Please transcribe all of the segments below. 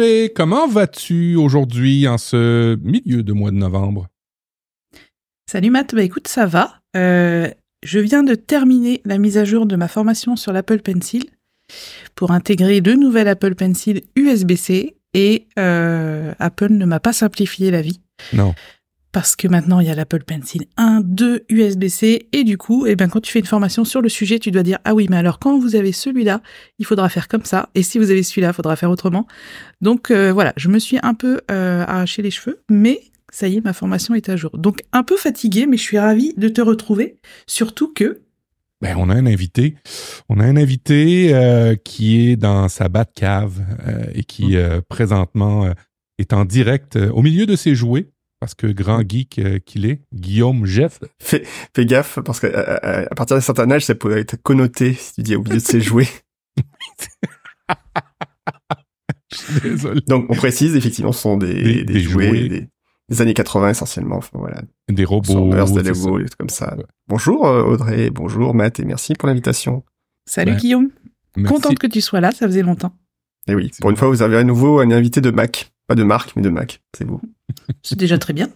Audrey, comment vas-tu aujourd'hui en ce milieu de mois de novembre? Salut Matt, bah écoute, ça va. Euh, je viens de terminer la mise à jour de ma formation sur l'Apple Pencil pour intégrer le nouvel Apple Pencil USB-C et euh, Apple ne m'a pas simplifié la vie. Non. Parce que maintenant, il y a l'Apple Pencil 1, 2, USB-C, et du coup, eh ben, quand tu fais une formation sur le sujet, tu dois dire, ah oui, mais alors quand vous avez celui-là, il faudra faire comme ça, et si vous avez celui-là, il faudra faire autrement. Donc euh, voilà, je me suis un peu euh, arraché les cheveux, mais ça y est, ma formation est à jour. Donc un peu fatiguée, mais je suis ravie de te retrouver, surtout que ben, on a un invité. On a un invité euh, qui est dans sa cave euh, et qui euh, présentement est en direct au milieu de ses jouets parce que grand geek euh, qu'il est, Guillaume Jeff. Fais, fais gaffe parce que à, à partir d'un certain âge, ça peut être connoté si tu dis au milieu de ses jouets. Je suis désolé. Donc on précise effectivement, ce sont des, Des- des, des jouets, jouets. Des, des années 80 essentiellement. Enfin, voilà, Des robots. Des trucs comme ça. Ouais. Bonjour euh, Audrey, bonjour Matt et merci pour l'invitation. salut Ouais. Guillaume, Merci. contente que tu sois là, ça faisait longtemps. Et oui, C'est pour une fois, vous avez à nouveau un invité de Mac. Pas de marque, mais de Mac. C'est vous. C'est déjà très bien.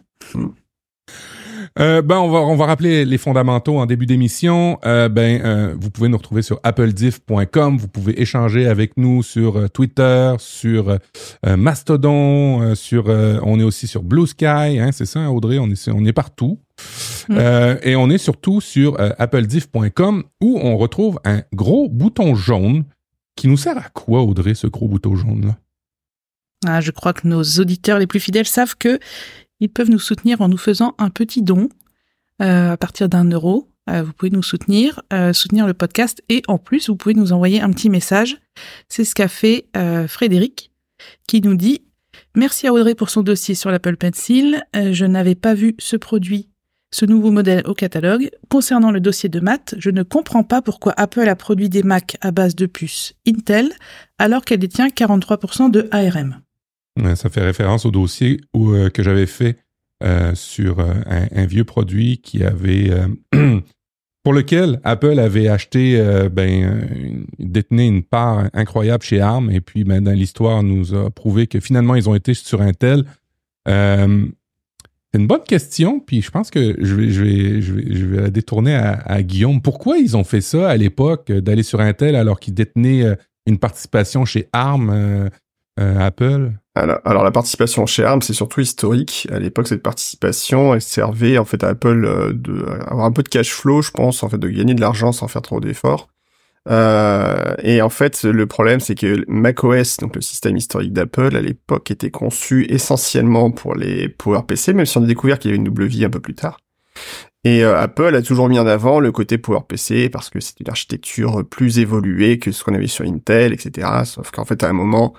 Euh, ben, on va, on va rappeler les fondamentaux en début d'émission. Euh, ben, euh, vous pouvez nous retrouver sur applediff.com. Vous pouvez échanger avec nous sur euh, Twitter, sur euh, Mastodon, euh, sur, euh, on est aussi sur Blue Sky, hein, c'est ça, Audrey, on est, on est partout. Mm. Euh, et on est surtout sur euh, applediff.com où on retrouve un gros bouton jaune qui nous sert à quoi, Audrey, ce gros bouton jaune-là? Ah, je crois que nos auditeurs les plus fidèles savent que ils peuvent nous soutenir en nous faisant un petit don euh, à partir d'un euro. Euh, vous pouvez nous soutenir, euh, soutenir le podcast et en plus vous pouvez nous envoyer un petit message. C'est ce qu'a fait Frédéric qui nous dit Merci à Audrey pour son dossier sur l'Apple Pencil. Je n'avais pas vu ce produit, ce nouveau modèle au catalogue. Concernant le dossier de Matt, je ne comprends pas pourquoi Apple a produit des Mac à base de puces Intel alors qu'elle détient 43% de ARM. Ouais, Ça fait référence au dossier euh, que j'avais fait euh, sur euh, un, un vieux produit qui avait euh, pour lequel Apple avait acheté euh, ben euh, détenait une part incroyable chez ARM et puis ben, dans l'histoire nous a prouvé que finalement ils ont été sur Intel. Euh, c'est une bonne question, puis je pense que je vais, je vais, je vais, la détourner à, à Guillaume. Pourquoi ils ont fait ça à l'époque, euh, d'aller sur Intel alors qu'ils détenaient euh, une participation chez ARM, euh, euh, Apple? Alors, la participation chez ARM, c'est surtout historique. À l'époque, cette participation, elle servait en fait à Apple euh, de avoir un peu de cash flow, je pense, en fait, de gagner de l'argent sans faire trop d'efforts. Euh, et en fait, le problème, c'est que macOS, donc le système historique d'Apple, à l'époque, était conçu essentiellement pour les PowerPC, même si on a découvert qu'il y avait une double vie un peu plus tard. Et euh, Apple a toujours mis en avant le côté PowerPC parce que c'est une architecture plus évoluée que ce qu'on avait sur Intel, etc. Sauf qu'en fait, à un moment,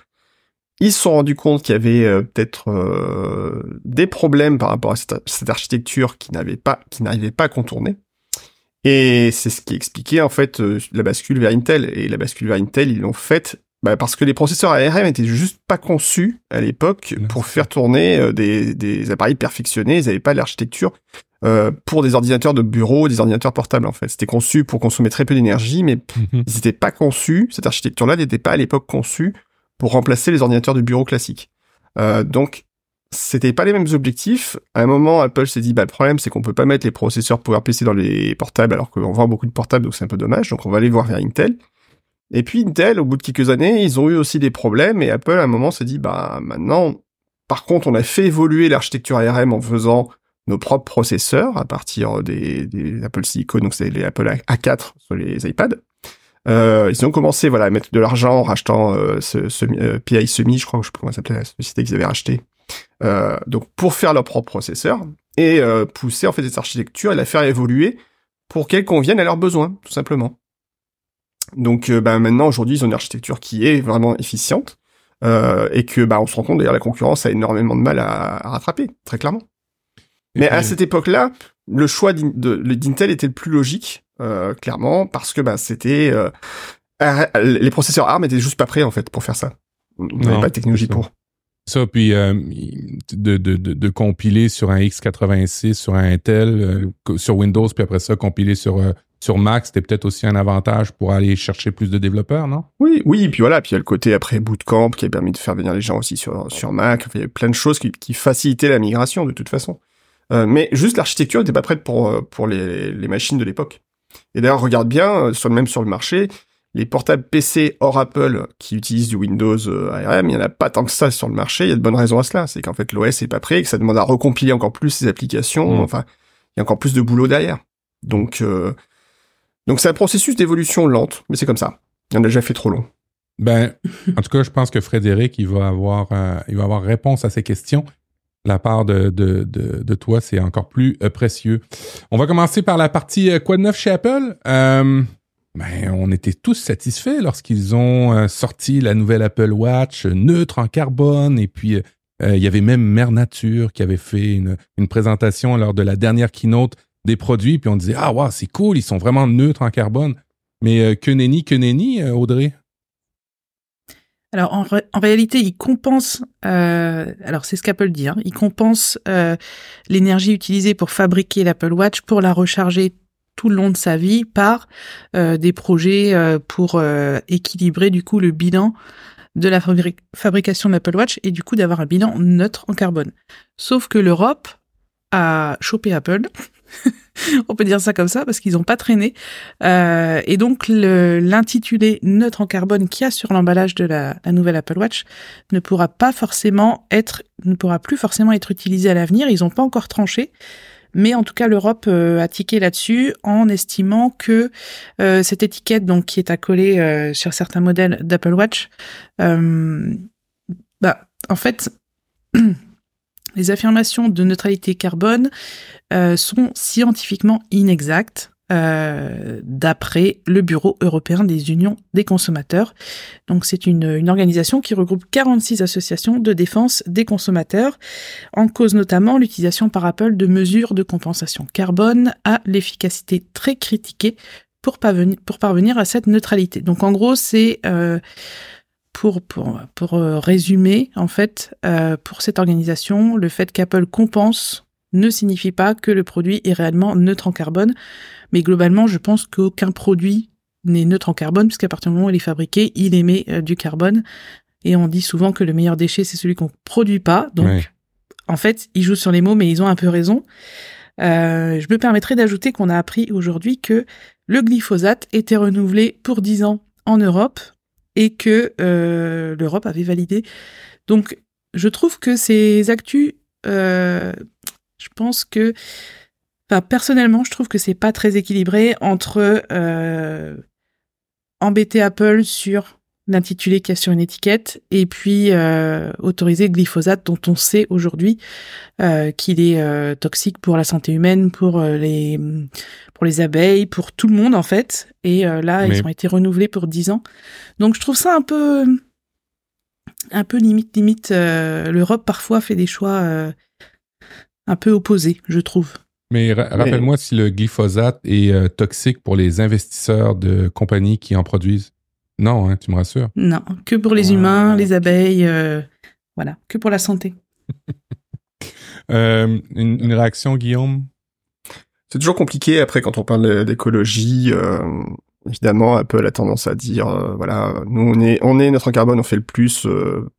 ils se sont rendus compte qu'il y avait euh, peut-être euh, des problèmes par rapport à cette, cette architecture qui n'avait pas, qui n'arrivait pas à contourner. Et c'est ce qui expliquait en fait euh, la bascule vers Intel. Et la bascule vers Intel, ils l'ont faite bah, parce que les processeurs ARM étaient juste pas conçus à l'époque pour faire tourner des, des appareils perfectionnés. Ils n'avaient pas l'architecture pour des ordinateurs de bureau, des ordinateurs portables en fait. C'était conçu pour consommer très peu d'énergie, mais Mhm. ils n'étaient pas conçus, cette architecture-là n'était pas à l'époque conçue pour remplacer les ordinateurs de bureau classiques. Euh, donc, c'était pas les mêmes objectifs. À un moment, Apple s'est dit, bah, le problème, c'est qu'on peut pas mettre les processeurs PowerPC dans les portables, alors qu'on vend beaucoup de portables, donc c'est un peu dommage. Donc, on va aller voir vers Intel. Et puis, Intel, au bout de quelques années, ils ont eu aussi des problèmes, et Apple, à un moment, s'est dit, bah, maintenant, par contre, on a fait évoluer l'architecture ARM en faisant nos propres processeurs à partir des, des Apple Silicon, donc c'est les Apple A4 sur les iPads. Euh, ils ont commencé voilà à mettre de l'argent en rachetant euh, ce, ce euh, PI Semi, je crois, je sais pas comment ça s'appelait la société qu'ils avaient racheté. Donc pour faire leur propre processeur et pousser en fait cette architecture et la faire évoluer pour qu'elle convienne à leurs besoins, tout simplement. Donc bah, maintenant aujourd'hui ils ont une architecture qui est vraiment efficiente et que bah on se rend compte d'ailleurs la concurrence a énormément de mal à, à rattraper très clairement. Mais à cette époque-là, le choix d'Intel était le plus logique, clairement, parce que bah, c'était euh, AR- les processeurs ARM étaient juste pas prêts en fait pour faire ça. On n'avait pas de technologie pour. Ça, puis euh, de, de, de, de compiler sur un x86, sur un Intel, euh, sur Windows, puis après ça, compiler sur euh, sur Mac, c'était peut-être aussi un avantage pour aller chercher plus de développeurs, non? Oui, oui, et puis voilà, puis il y a le côté après Bootcamp qui a permis de faire venir les gens aussi sur, sur Mac. il y a plein de choses qui, qui facilitaient la migration de toute façon. Euh, mais juste l'architecture n'était pas prête pour, euh, pour les, les machines de l'époque. Et d'ailleurs, regarde bien, euh, sur, même sur le marché, les portables PC hors Apple qui utilisent du Windows ARM, il n'y en a pas tant que ça sur le marché. Il y a de bonnes raisons à cela. C'est qu'en fait, l'OS est pas prêt et que ça demande à recompiler encore plus ces applications. Mmh. Enfin, il y a encore plus de boulot derrière. Donc, euh, donc c'est un processus d'évolution lente, mais c'est comme ça. Il en a déjà fait trop long. Ben, en tout cas, je pense que Frédéric, il va avoir, euh, il va avoir réponse à ces questions. La part de, toi, c'est encore plus euh, précieux. On va commencer par la partie quoi de neuf chez Apple? Ben, on était tous satisfaits lorsqu'ils ont euh, sorti la nouvelle Apple Watch neutre en carbone et puis euh, il y avait même Mère Nature qui avait fait une, présentation lors de la dernière keynote des produits puis on disait ah wow c'est cool ils sont vraiment neutres en carbone mais euh, que nenni que nenni Audrey? Alors en, réalité, ils compensent, alors c'est ce qu'Apple dit, hein, ils compensent l'énergie utilisée pour fabriquer l'Apple Watch pour la recharger tout le long de sa vie par euh, des projets euh, pour euh, équilibrer du coup le bilan de la fabrication de l'Apple Watch et du coup d'avoir un bilan neutre en carbone. Sauf que l'Europe a chopé Apple. On peut dire ça comme ça parce qu'ils n'ont pas traîné. et donc l'intitulé neutre en carbone qu'il y a sur l'emballage de la, nouvelle Apple Watch ne pourra pas forcément être, ne pourra plus forcément être utilisé à l'avenir. Ils n'ont pas encore tranché. Mais en tout cas, l'Europe euh, a tiqué là-dessus en estimant que euh, cette étiquette, donc qui est euh, sur certains modèles d'Apple Watch, bah, en fait, les affirmations de neutralité carbone sont scientifiquement inexactes. Euh, d'après le Bureau européen des unions des consommateurs. Donc c'est une, organisation qui regroupe 46 associations de défense des consommateurs, en cause notamment l'utilisation par Apple de mesures de compensation carbone à l'efficacité très critiquée pour parvenir, pour parvenir à cette neutralité. Donc en gros c'est... Euh, pour, pour, pour euh, résumer, en fait, euh, pour cette organisation, le fait qu'Apple compense ne signifie pas que le produit est réellement neutre en carbone. Mais globalement, je pense qu'aucun produit n'est neutre en carbone, puisqu'à partir du moment où il est fabriqué, il émet euh, du carbone. Et on dit souvent que le meilleur déchet, c'est celui qu'on produit pas. Donc, en fait, ils jouent sur les mots, mais ils ont un peu raison. Euh, je me permettrai d'ajouter qu'on a appris aujourd'hui que le glyphosate était renouvelé pour 10 ans en Europe et que euh, l'Europe avait validé. Donc, je trouve que ces actus je pense que, enfin, personnellement, je trouve que c'est pas très équilibré entre euh, embêter Apple sur l'intitulé qu'il y a sur une étiquette et puis euh, autoriser le glyphosate dont on sait aujourd'hui euh, qu'il est euh, toxique pour la santé humaine, pour euh, les pour les abeilles, pour tout le monde en fait. Et là, ils ont été renouvelés pour 10 ans. Donc je trouve ça un peu un peu limite limite. L'Europe parfois fait des choix un peu opposé, je trouve. Mais rappelle-moi si le glyphosate est euh, toxique pour les investisseurs de compagnies qui en produisent. Non, hein, tu me rassures. Non, que pour les humains, les abeilles, euh, voilà, que pour la santé. Euh, une, réaction, Guillaume? C'est toujours compliqué après quand on parle d'écologie. évidemment, Apple a tendance à dire, voilà, nous on est, on est neutre en carbone, on fait le plus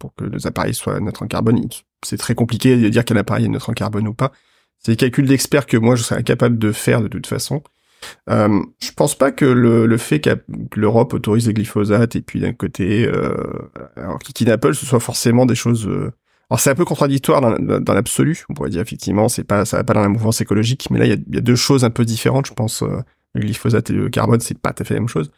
pour que nos appareils soient neutres en carbone c'est très compliqué de dire qu'un appareil est neutre en carbone ou pas. C'est des calculs d'experts que moi je serais incapable de faire de toute façon. Euh, je pense pas que le, fait que l'Europe autorise les glyphosates et puis d'un côté, euh, alors Apple, ce soit forcément des choses. Euh, alors c'est un peu contradictoire dans, l'absolu. On pourrait dire effectivement, c'est pas ça va pas dans la mouvance écologique, mais là il y a, deux choses un peu différentes. Je pense euh, le glyphosate et le carbone, c'est pas tout à fait la même chose.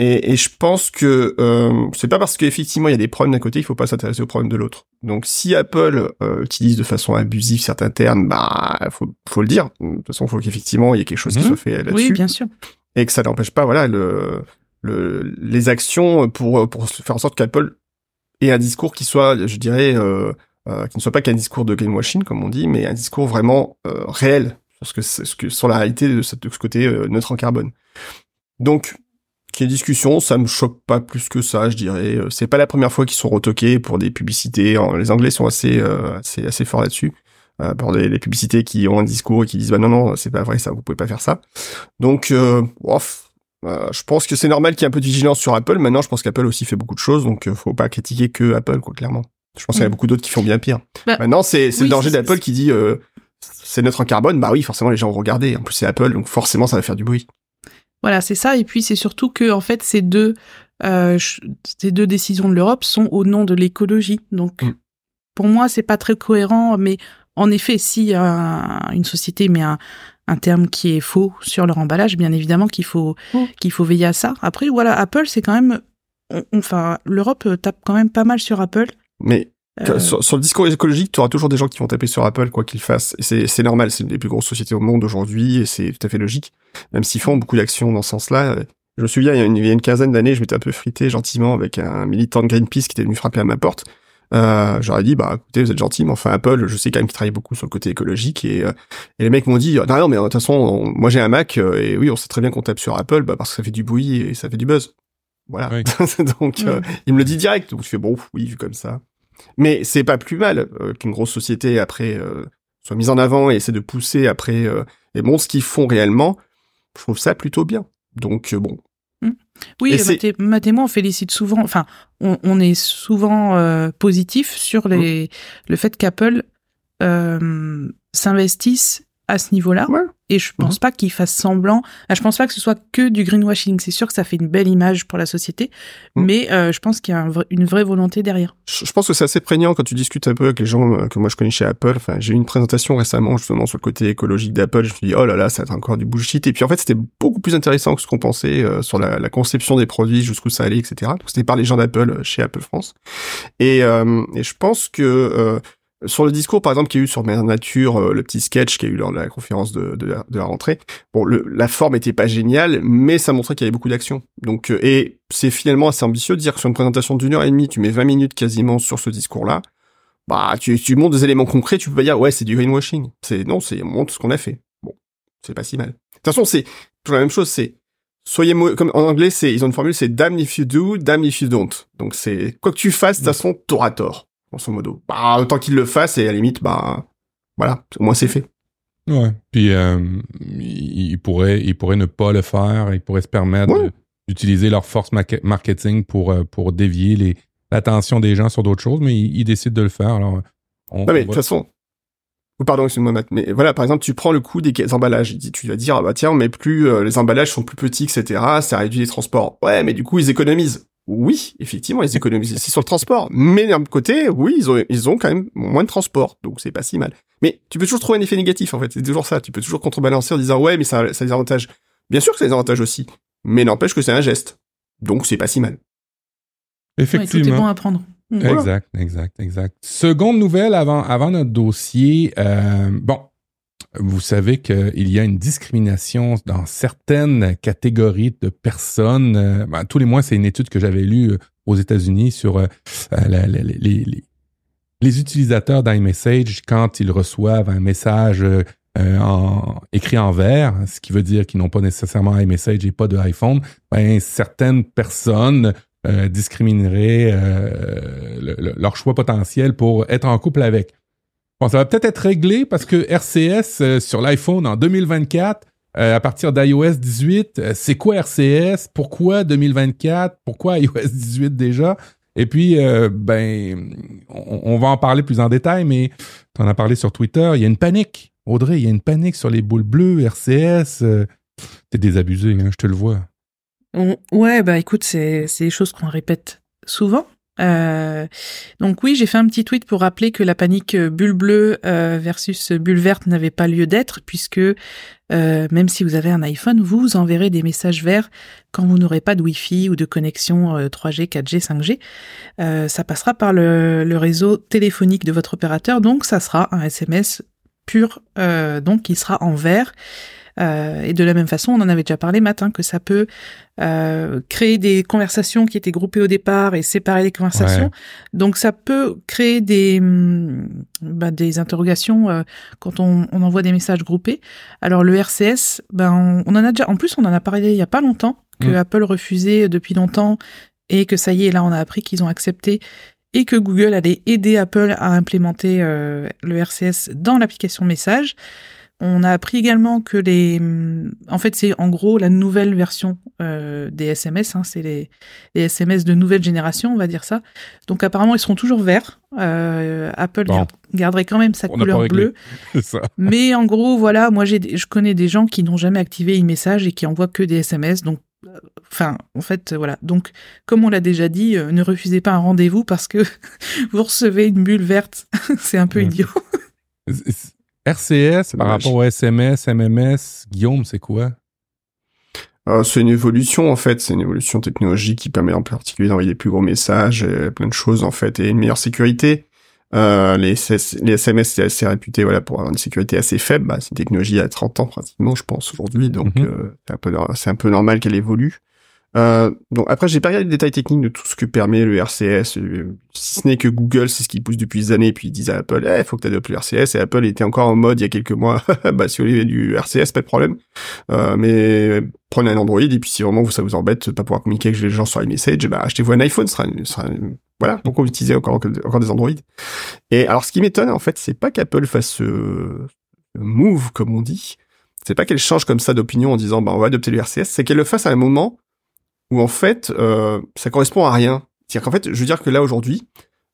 Euh, et, et, je pense que euh, c'est pas parce qu'effectivement il y a des problèmes d'un côté, il faut pas s'intéresser aux problèmes de l'autre. Donc si Apple euh, utilise de façon abusive certains termes, bah faut, faut le dire. De toute façon, faut qu'effectivement il y ait quelque chose qui mhm. soit fait là-dessus. Oui, bien sûr. Et que ça n'empêche pas, voilà, le, le, les actions pour pour faire en sorte qu'Apple ait un discours qui soit, je dirais, euh, euh qui ne soit pas qu'un discours de greenwashing comme on dit, mais un discours vraiment euh, réel parce que ce que sur la réalité de, ce, de ce côté neutre en carbone. Donc qui est discussion, ça me choque pas plus que ça, je dirais. Euh, c'est pas la première fois qu'ils sont retoqués pour des publicités. Les Anglais sont assez, euh, assez, assez forts là-dessus. euh, pour les, publicités qui ont un discours et qui disent bah non non c'est pas vrai ça vous pouvez pas faire ça. Donc euh, je pense que c'est normal qu'il y ait un peu de vigilance sur Apple. Maintenant je pense qu'Apple aussi fait beaucoup de choses donc faut pas critiquer que Apple quoi clairement. Je pense qu'il y a mm. beaucoup d'autres qui font bien pire. Bah, Maintenant c'est le danger d'Apple qui dit c'est neutre en carbone bah oui forcément les gens vont regarder. En plus c'est Apple donc forcément ça va faire du bruit. Voilà, c'est ça. Et puis c'est surtout que en fait ces deux euh, ces deux décisions de l'Europe sont au nom de l'écologie. Donc mm. pour moi c'est pas très cohérent. Mais en effet, si une société met un, un, terme qui est faux sur leur emballage, bien évidemment qu'il faut mm. qu'il faut veiller à ça. Après voilà, Apple c'est quand même, enfin l'Europe tape quand même pas mal sur Apple. Mais euh. Sur, le discours écologique, tu auras toujours des gens qui vont taper sur Apple, quoi qu'ils fassent. C'est normal, c'est une des plus grosses sociétés au monde aujourd'hui, et c'est tout à fait logique. Même s'ils font beaucoup d'actions dans ce sens-là. Je me souviens, il y a une, il y a une quinzaine d'années, je m'étais un peu frité gentiment avec un militant de Greenpeace qui était venu frapper à ma porte. Euh, j'aurais dit, bah écoutez, vous êtes gentil, mais enfin Apple, je sais quand même qu'ils travaillent beaucoup sur le côté écologique. Et, euh, et les mecs m'ont dit, non, non, mais de toute façon, moi j'ai un Mac, euh, et oui, on sait très bien qu'on tape sur Apple, bah, parce que ça fait du bruit et ça fait du buzz. Voilà. donc, il me le dit direct. Donc je fais, bon, oui, vu comme ça. Mais c'est pas plus mal euh, qu'une grosse société après euh, soit mise en avant et essaie de pousser après euh, et bon ce qu'ils font réellement. Je trouve ça plutôt bien. Donc bon. Mmh. Oui, Matt et moi on félicite souvent. Enfin, on, on est souvent positif sur les, mmh. le fait qu'Apple s'investisse à ce niveau-là. Et je pense mhm. pas qu'il fasse semblant. Je pense pas que ce soit que du greenwashing. C'est sûr que ça fait une belle image pour la société, mhm. mais euh, je pense qu'il y a une vraie volonté derrière. Je, pense que c'est assez prégnant quand tu discutes un peu avec les gens euh, que moi je connais chez Apple. Enfin, j'ai eu une présentation récemment justement sur le côté écologique d'Apple. Je me suis dit oh là là, ça va être encore du bullshit. Et puis en fait, c'était beaucoup plus intéressant que ce qu'on pensait euh, sur la, conception des produits, jusqu'où ça allait, etc. Donc c'était par les gens d'Apple chez Apple France. Et, et je pense que sur le discours, par exemple, qu'il y a eu sur Mère Nature, euh, le petit sketch qu'il y a eu lors de la conférence de, de, la, rentrée, bon, le, la forme était pas géniale, mais ça montrait qu'il y avait beaucoup d'action. Donc, euh, et c'est finalement assez ambitieux de dire que sur une présentation d'une heure et demie, tu mets 20 minutes quasiment sur ce discours-là. Bah, tu, tu montres des éléments concrets, tu peux pas dire, ouais, c'est du greenwashing. C'est, non, c'est, on montre ce qu'on a fait. Bon, c'est pas si mal. De toute façon, c'est toujours la même chose, c'est, soyez comme en anglais, c'est, ils ont une formule, c'est damn if you do, damn if you don't. Donc c'est, quoi que tu fasses, de toute façon, t'auras tort grosso modo. Bah, autant qu'il le fasse et à la limite, bah, voilà, au moins c'est fait. Ouais. Puis euh, il pourrait, il pourrait ne pas le faire. Il pourrait se permettre d'utiliser leur force marketing pour euh, pour dévier les l'attention des gens sur d'autres choses, mais il, décide de le faire. Alors, on, non mais de toute façon. Pardon, excuse-moi, Matt, mais voilà, par exemple, tu prends le coût des emballages. Tu vas dire, ah bah tiens, mais plus euh, les emballages sont plus petits, etc. Ça réduit les transports. Ouais, mais du coup, ils économisent oui, effectivement, ils économisent ici sur le transport. Mais d'un côté, oui, ils ont, ils ont quand même moins de transport, donc c'est pas si mal. Mais tu peux toujours trouver un effet négatif, en fait. C'est toujours ça. Tu peux toujours contrebalancer en disant, ouais, mais ça, ça a des avantages. Bien sûr que ça a des avantages aussi. Mais n'empêche que c'est un geste. Donc c'est pas si mal. Effectivement. Ouais, bon à prendre. Exact, exact, exact. Seconde nouvelle avant, avant notre dossier. Euh, bon, vous savez qu'il y a une discrimination dans certaines catégories de personnes. Euh, ben, tous les mois, c'est une étude que j'avais lue euh, aux États-Unis sur euh, les, utilisateurs d'iMessage quand ils reçoivent un message en, écrit en vert, ce qui veut dire qu'ils n'ont pas nécessairement iMessage et pas de iPhone. Ben, certaines personnes discrimineraient leur choix potentiel pour être en couple avec. Bon, ça va peut-être être réglé parce que RCS euh, sur l'iPhone en 2024, euh, à partir d'iOS 18, euh, c'est quoi RCS? Pourquoi 2024? Pourquoi iOS 18 déjà? Et puis, ben, on, va en parler plus en détail, mais tu en as parlé sur Twitter, il y a une panique. Audrey, il y a une panique sur les boules bleues, RCS. T'es désabusé, hein, je te le vois. Ouais, bah écoute, c'est des choses qu'on répète souvent. Euh, donc oui, j'ai fait un petit tweet pour rappeler que la panique bulle bleue euh, versus bulle verte n'avait pas lieu d'être, puisque euh, même si vous avez un iPhone, vous enverrez des messages verts quand vous n'aurez pas de Wi-Fi ou de connexion 3G, 4G, 5G. ça passera par le, réseau téléphonique de votre opérateur, donc ça sera un SMS pur, donc qui sera en vert. Euh, et de la même façon, on en avait déjà parlé matin, que ça peut euh, créer des conversations qui étaient groupées au départ et séparer les conversations. Donc ça peut créer des, mm, bah, des interrogations euh, quand on, on, envoie des messages groupés. Alors le RCS, ben on, en a déjà, en plus on en a parlé il y a pas longtemps que mm. Apple refusait depuis longtemps et que ça y est, là on a appris qu'ils ont accepté et que Google allait aider Apple à implémenter euh, le RCS dans l'application message. On a appris également que les, en fait, c'est en gros la nouvelle version euh, des SMS. Hein, c'est les, les, SMS de nouvelle génération, on va dire ça. Donc apparemment, ils seront toujours verts. Euh, Apple Bon. garderait quand même sa On couleur bleue. Ça. Mais en gros, voilà, moi, j'ai, je connais des gens qui n'ont jamais activé e-message et qui envoient que des SMS. Donc, euh, enfin, en fait, voilà. Donc, comme on l'a déjà dit, euh, ne refusez pas un rendez-vous parce que vous recevez une bulle verte. c'est un peu Ouais. idiot. RCS par dommage. rapport au SMS, MMS, Guillaume, c'est quoi? Euh, c'est une évolution en fait, c'est une évolution technologique qui permet en particulier d'envoyer des plus gros messages, et plein de choses en fait, et une meilleure sécurité. Euh, les, SS les SMS c'est assez réputé voilà pour avoir une sécurité assez faible. Bah, c'est une technologie à 30 ans pratiquement, je pense aujourd'hui, donc Mhm. euh, c'est un peu c'est un peu normal qu'elle évolue. Euh, donc après, j'ai pas regardé les détails techniques de tout ce que permet le RCS, euh, si ce n'est que Google, c'est ce qu'ils pousse depuis des années, puis ils disent à Apple, eh, faut que tu adoptes le RCS, et Apple était encore en mode il y a quelques mois, bah si vous voulez du RCS, pas de problème. Euh, mais prenez un Android, et puis si vraiment ça vous embête de pas pouvoir communiquer avec les gens sur iMessage, bah achetez-vous un iPhone, ce sera, ce sera voilà, pourquoi utiliser encore, encore des Android. Et alors ce qui m'étonne, en fait, c'est pas qu'Apple fasse ce move, comme on dit, c'est pas qu'elle change comme ça d'opinion en disant bah on va adopter le RCS, c'est qu'elle le fasse à un moment où en fait euh, ça correspond à rien. C'est-à-dire qu'en fait, je veux dire que là aujourd'hui,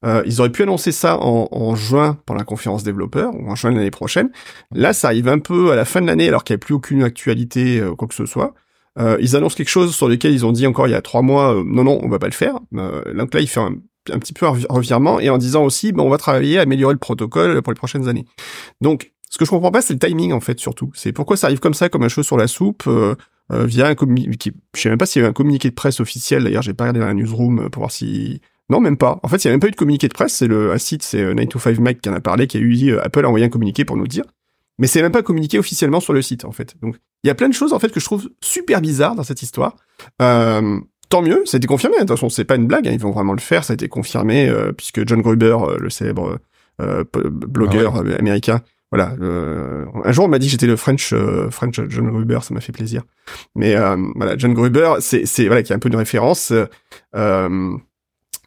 euh, ils auraient pu annoncer ça en, en juin pour la conférence développeur ou en juin de l'année prochaine. Là, ça arrive un peu à la fin de l'année alors qu'il n'y a plus aucune actualité euh, quoi que ce soit. Euh, ils annoncent quelque chose sur lequel ils ont dit encore il y a trois mois euh, non non on va pas le faire. Euh, donc là, il fait un, un petit peu un revi- revirement et en disant aussi bon on va travailler à améliorer le protocole pour les prochaines années. Donc ce que je comprends pas, c'est le timing en fait surtout. C'est pourquoi ça arrive comme ça, comme un cheveu sur la soupe, euh, via un communiqué. Je sais même pas s'il y avait un communiqué de presse officiel. D'ailleurs, j'ai pas regardé dans la newsroom euh, pour voir si. Non, même pas. En fait, il y a même pas eu de communiqué de presse. C'est le un site, c'est euh, 9to5Mac qui en a parlé, qui a eu dit euh, Apple a envoyé un communiqué pour nous dire. Mais c'est même pas communiqué officiellement sur le site en fait. Donc il y a plein de choses en fait que je trouve super bizarres dans cette histoire. Euh, tant mieux, ça a été confirmé. Attention, c'est pas une blague, hein, ils vont vraiment le faire. Ça a été confirmé euh, puisque John Gruber, euh, le célèbre euh, blogueur euh, américain, voilà. euh, un jour, on m'a dit que j'étais le French, euh, French John Gruber, ça m'a fait plaisir. Mais euh, voilà, John Gruber, c'est, c'est voilà, qui est un peu une référence. euh, euh,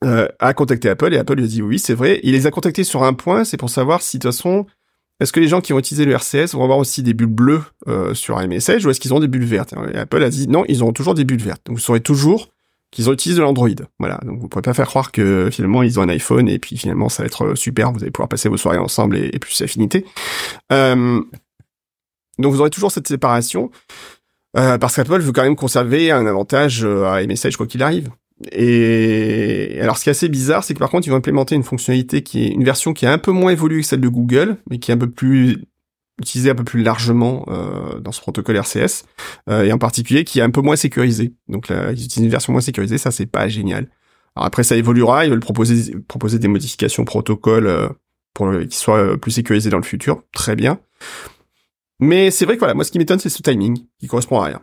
euh, a contacté Apple et Apple lui a dit oui, c'est vrai. Il les a contactés sur un point, c'est pour savoir si de toute façon, est-ce que les gens qui vont utiliser le RCS vont avoir aussi des bulles bleues euh, sur un message ou est-ce qu'ils ont des bulles vertes? Et Apple a dit non, ils auront toujours des bulles vertes. Donc vous saurez toujours qu'ils utilisé de l'Android. Voilà, donc vous pourrez pas faire croire que finalement ils ont un iPhone et puis finalement ça va être euh, super, vous allez pouvoir passer vos soirées ensemble et, et plus affinité. Euh, donc vous aurez toujours cette séparation euh, parce qu'Apple veut quand même conserver un avantage euh, à iMessage quoi qu'il arrive. Et alors, ce qui est assez bizarre, c'est que par contre, ils vont implémenter une fonctionnalité qui est une version qui est un peu moins évoluée que celle de Google, mais qui est un peu plus utilisée un peu plus largement euh, dans ce protocole RCS, euh, et en particulier qui est un peu moins sécurisée. Donc là, ils utilisent une version moins sécurisée, ça c'est pas génial. Alors après, ça évoluera, ils veulent proposer proposer des modifications protocole euh, pour qu'ils soient plus sécurisés dans le futur, très bien. Mais c'est vrai que voilà, moi ce qui m'étonne, c'est ce timing qui correspond à rien.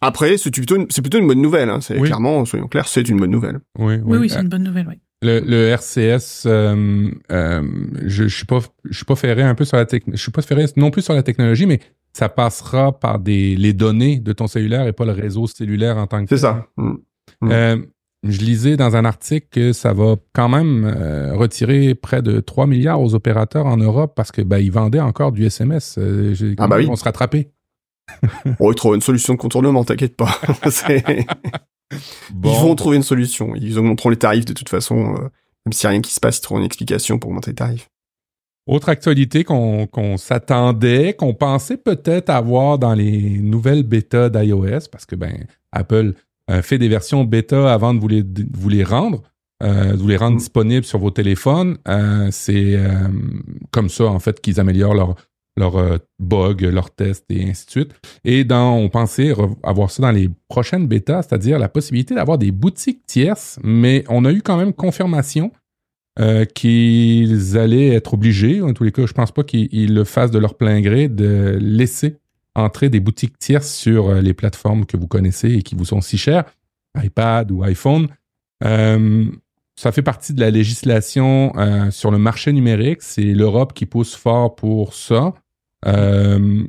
Après, c'est plutôt une, c'est plutôt une bonne nouvelle. Hein. C'est Oui. clairement, soyons clairs, c'est une bonne nouvelle. Oui, oui. Oui, oui, c'est une bonne nouvelle, oui. Le, le RCS, euh, euh, je, je suis pas, je suis pas ferré un peu sur la technologie. Je suis pas ferré non plus sur la technologie, mais ça passera par des les données de ton cellulaire et pas le réseau cellulaire en tant que C'est ça. Mm. Mm. Euh, je lisais dans un article que ça va quand même euh, retirer près de 3 milliards aux opérateurs en Europe parce que ben, ils vendaient encore du SMS. Euh, Ah bah oui. vont se rattraper. Oh, ils trouvent une solution de contournement, t'inquiète pas. Bon, ils vont trouver une solution. Ils augmenteront les tarifs de toute façon. euh, même s'il n'y a rien qui se passe, ils trouveront une explication pour augmenter les tarifs. Autre actualité qu'on s'attendait, qu'on pensait peut-être avoir dans les nouvelles bêtas d'iOS, parce que ben Apple euh, fait des versions bêta avant de vous les, de vous les rendre, euh, de vous les rendre Mm. disponibles sur vos téléphones. Euh, C'est euh, comme ça en fait qu'ils améliorent leur leurs euh, bugs, leurs tests et ainsi de suite. Et dans, on pensait avoir ça dans les prochaines bêtas, c'est-à-dire la possibilité d'avoir des boutiques tierces, mais on a eu quand même confirmation euh, qu'ils allaient être obligés, en tous les cas, je pense pas qu'ils ils le fassent de leur plein gré, de laisser entrer des boutiques tierces sur euh, les plateformes que vous connaissez et qui vous sont si chères, iPad ou iPhone. Euh, ça fait partie de la législation euh, sur le marché numérique. C'est l'Europe qui pousse fort pour ça. Euh,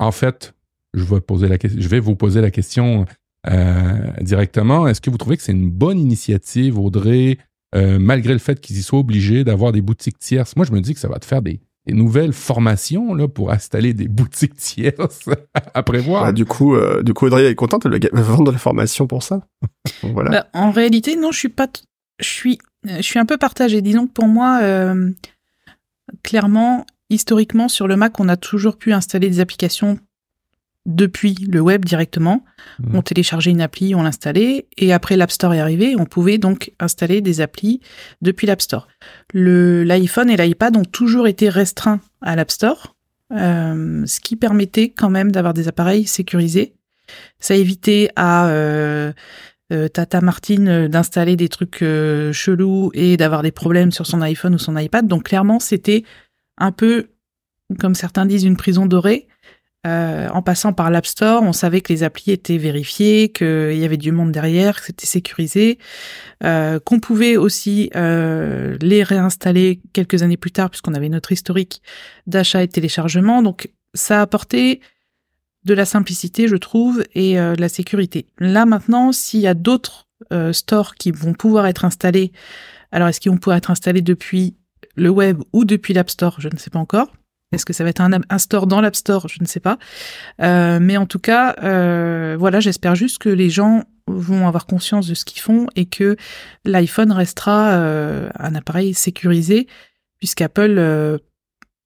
en fait, je vais, vous poser la question euh, directement. Est-ce que vous trouvez que c'est une bonne initiative, Audrey, malgré le fait qu'ils y soient obligés d'avoir des boutiques tierces? Moi, je me dis que ça va te faire des, des nouvelles formations là, pour installer des boutiques tierces à prévoir. Ah, du coup, euh, du coup, Audrey est contente, elle va vendre de la formation pour ça. Voilà. Bah, en réalité, non, je suis pas. Je suis, je suis un peu partagée. Disons que pour moi, euh, clairement, historiquement, sur le Mac, on a toujours pu installer des applications depuis le web directement. Mhm. On téléchargeait une appli, on l'installait, et après l'App Store est arrivé, on pouvait donc installer des applis depuis l'App Store. Le- L'iPhone et l'iPad ont toujours été restreints à l'App Store, euh, ce qui permettait quand même d'avoir des appareils sécurisés. Ça évitait à euh, euh, Tata Martine d'installer des trucs euh, chelous et d'avoir des problèmes sur son iPhone ou son iPad. Donc clairement, c'était un peu, comme certains disent, une prison dorée. Euh, en passant par l'App Store, on savait que les applis étaient vérifiées, qu'il y avait du monde derrière, que c'était sécurisé, euh, qu'on pouvait aussi euh, les réinstaller quelques années plus tard, puisqu'on avait notre historique d'achat et de téléchargement. Donc ça a apporté de la simplicité, je trouve, et de la sécurité. Là maintenant, s'il y a d'autres stores qui vont pouvoir être installés, alors est-ce qu'ils vont pouvoir être installés depuis le web ou depuis l'App Store? Je ne sais pas encore. Est-ce que ça va être un, un store dans l'App Store? Je ne sais pas. Euh, mais en tout cas, euh, voilà, j'espère juste que les gens vont avoir conscience de ce qu'ils font et que l'iPhone restera euh, un appareil sécurisé, puisqu'Apple, euh,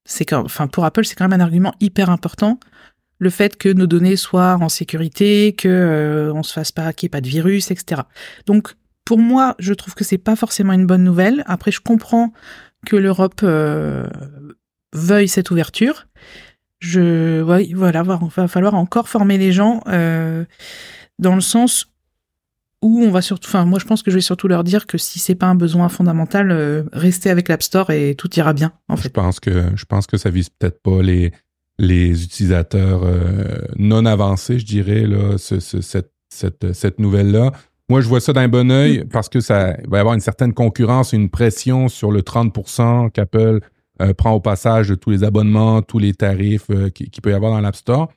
c'est enfin pour Apple, c'est quand même un argument hyper important. Le fait que nos données soient en sécurité, que euh, on se fasse pas, qu'il n'y ait pas de virus, etc. Donc pour moi, je trouve que c'est pas forcément une bonne nouvelle. Après, je comprends que l'Europe euh, veuille cette ouverture. Je, ouais, voilà, va, va falloir encore former les gens euh, dans le sens où on va surtout, enfin, moi je pense que je vais surtout leur dire que si c'est pas un besoin fondamental, euh, restez avec l'App Store et tout ira bien, en Je pense que je pense que ça vise peut-être pas les les utilisateurs euh, non avancés, je dirais là, ce- ce- cette cette cette nouvelle là. Moi, je vois ça d'un bon œil parce que ça va y avoir une certaine concurrence, une pression sur le 30% qu'Apple prend au passage tous les abonnements, tous les tarifs euh, qu'il qui peut y avoir dans l'App Store.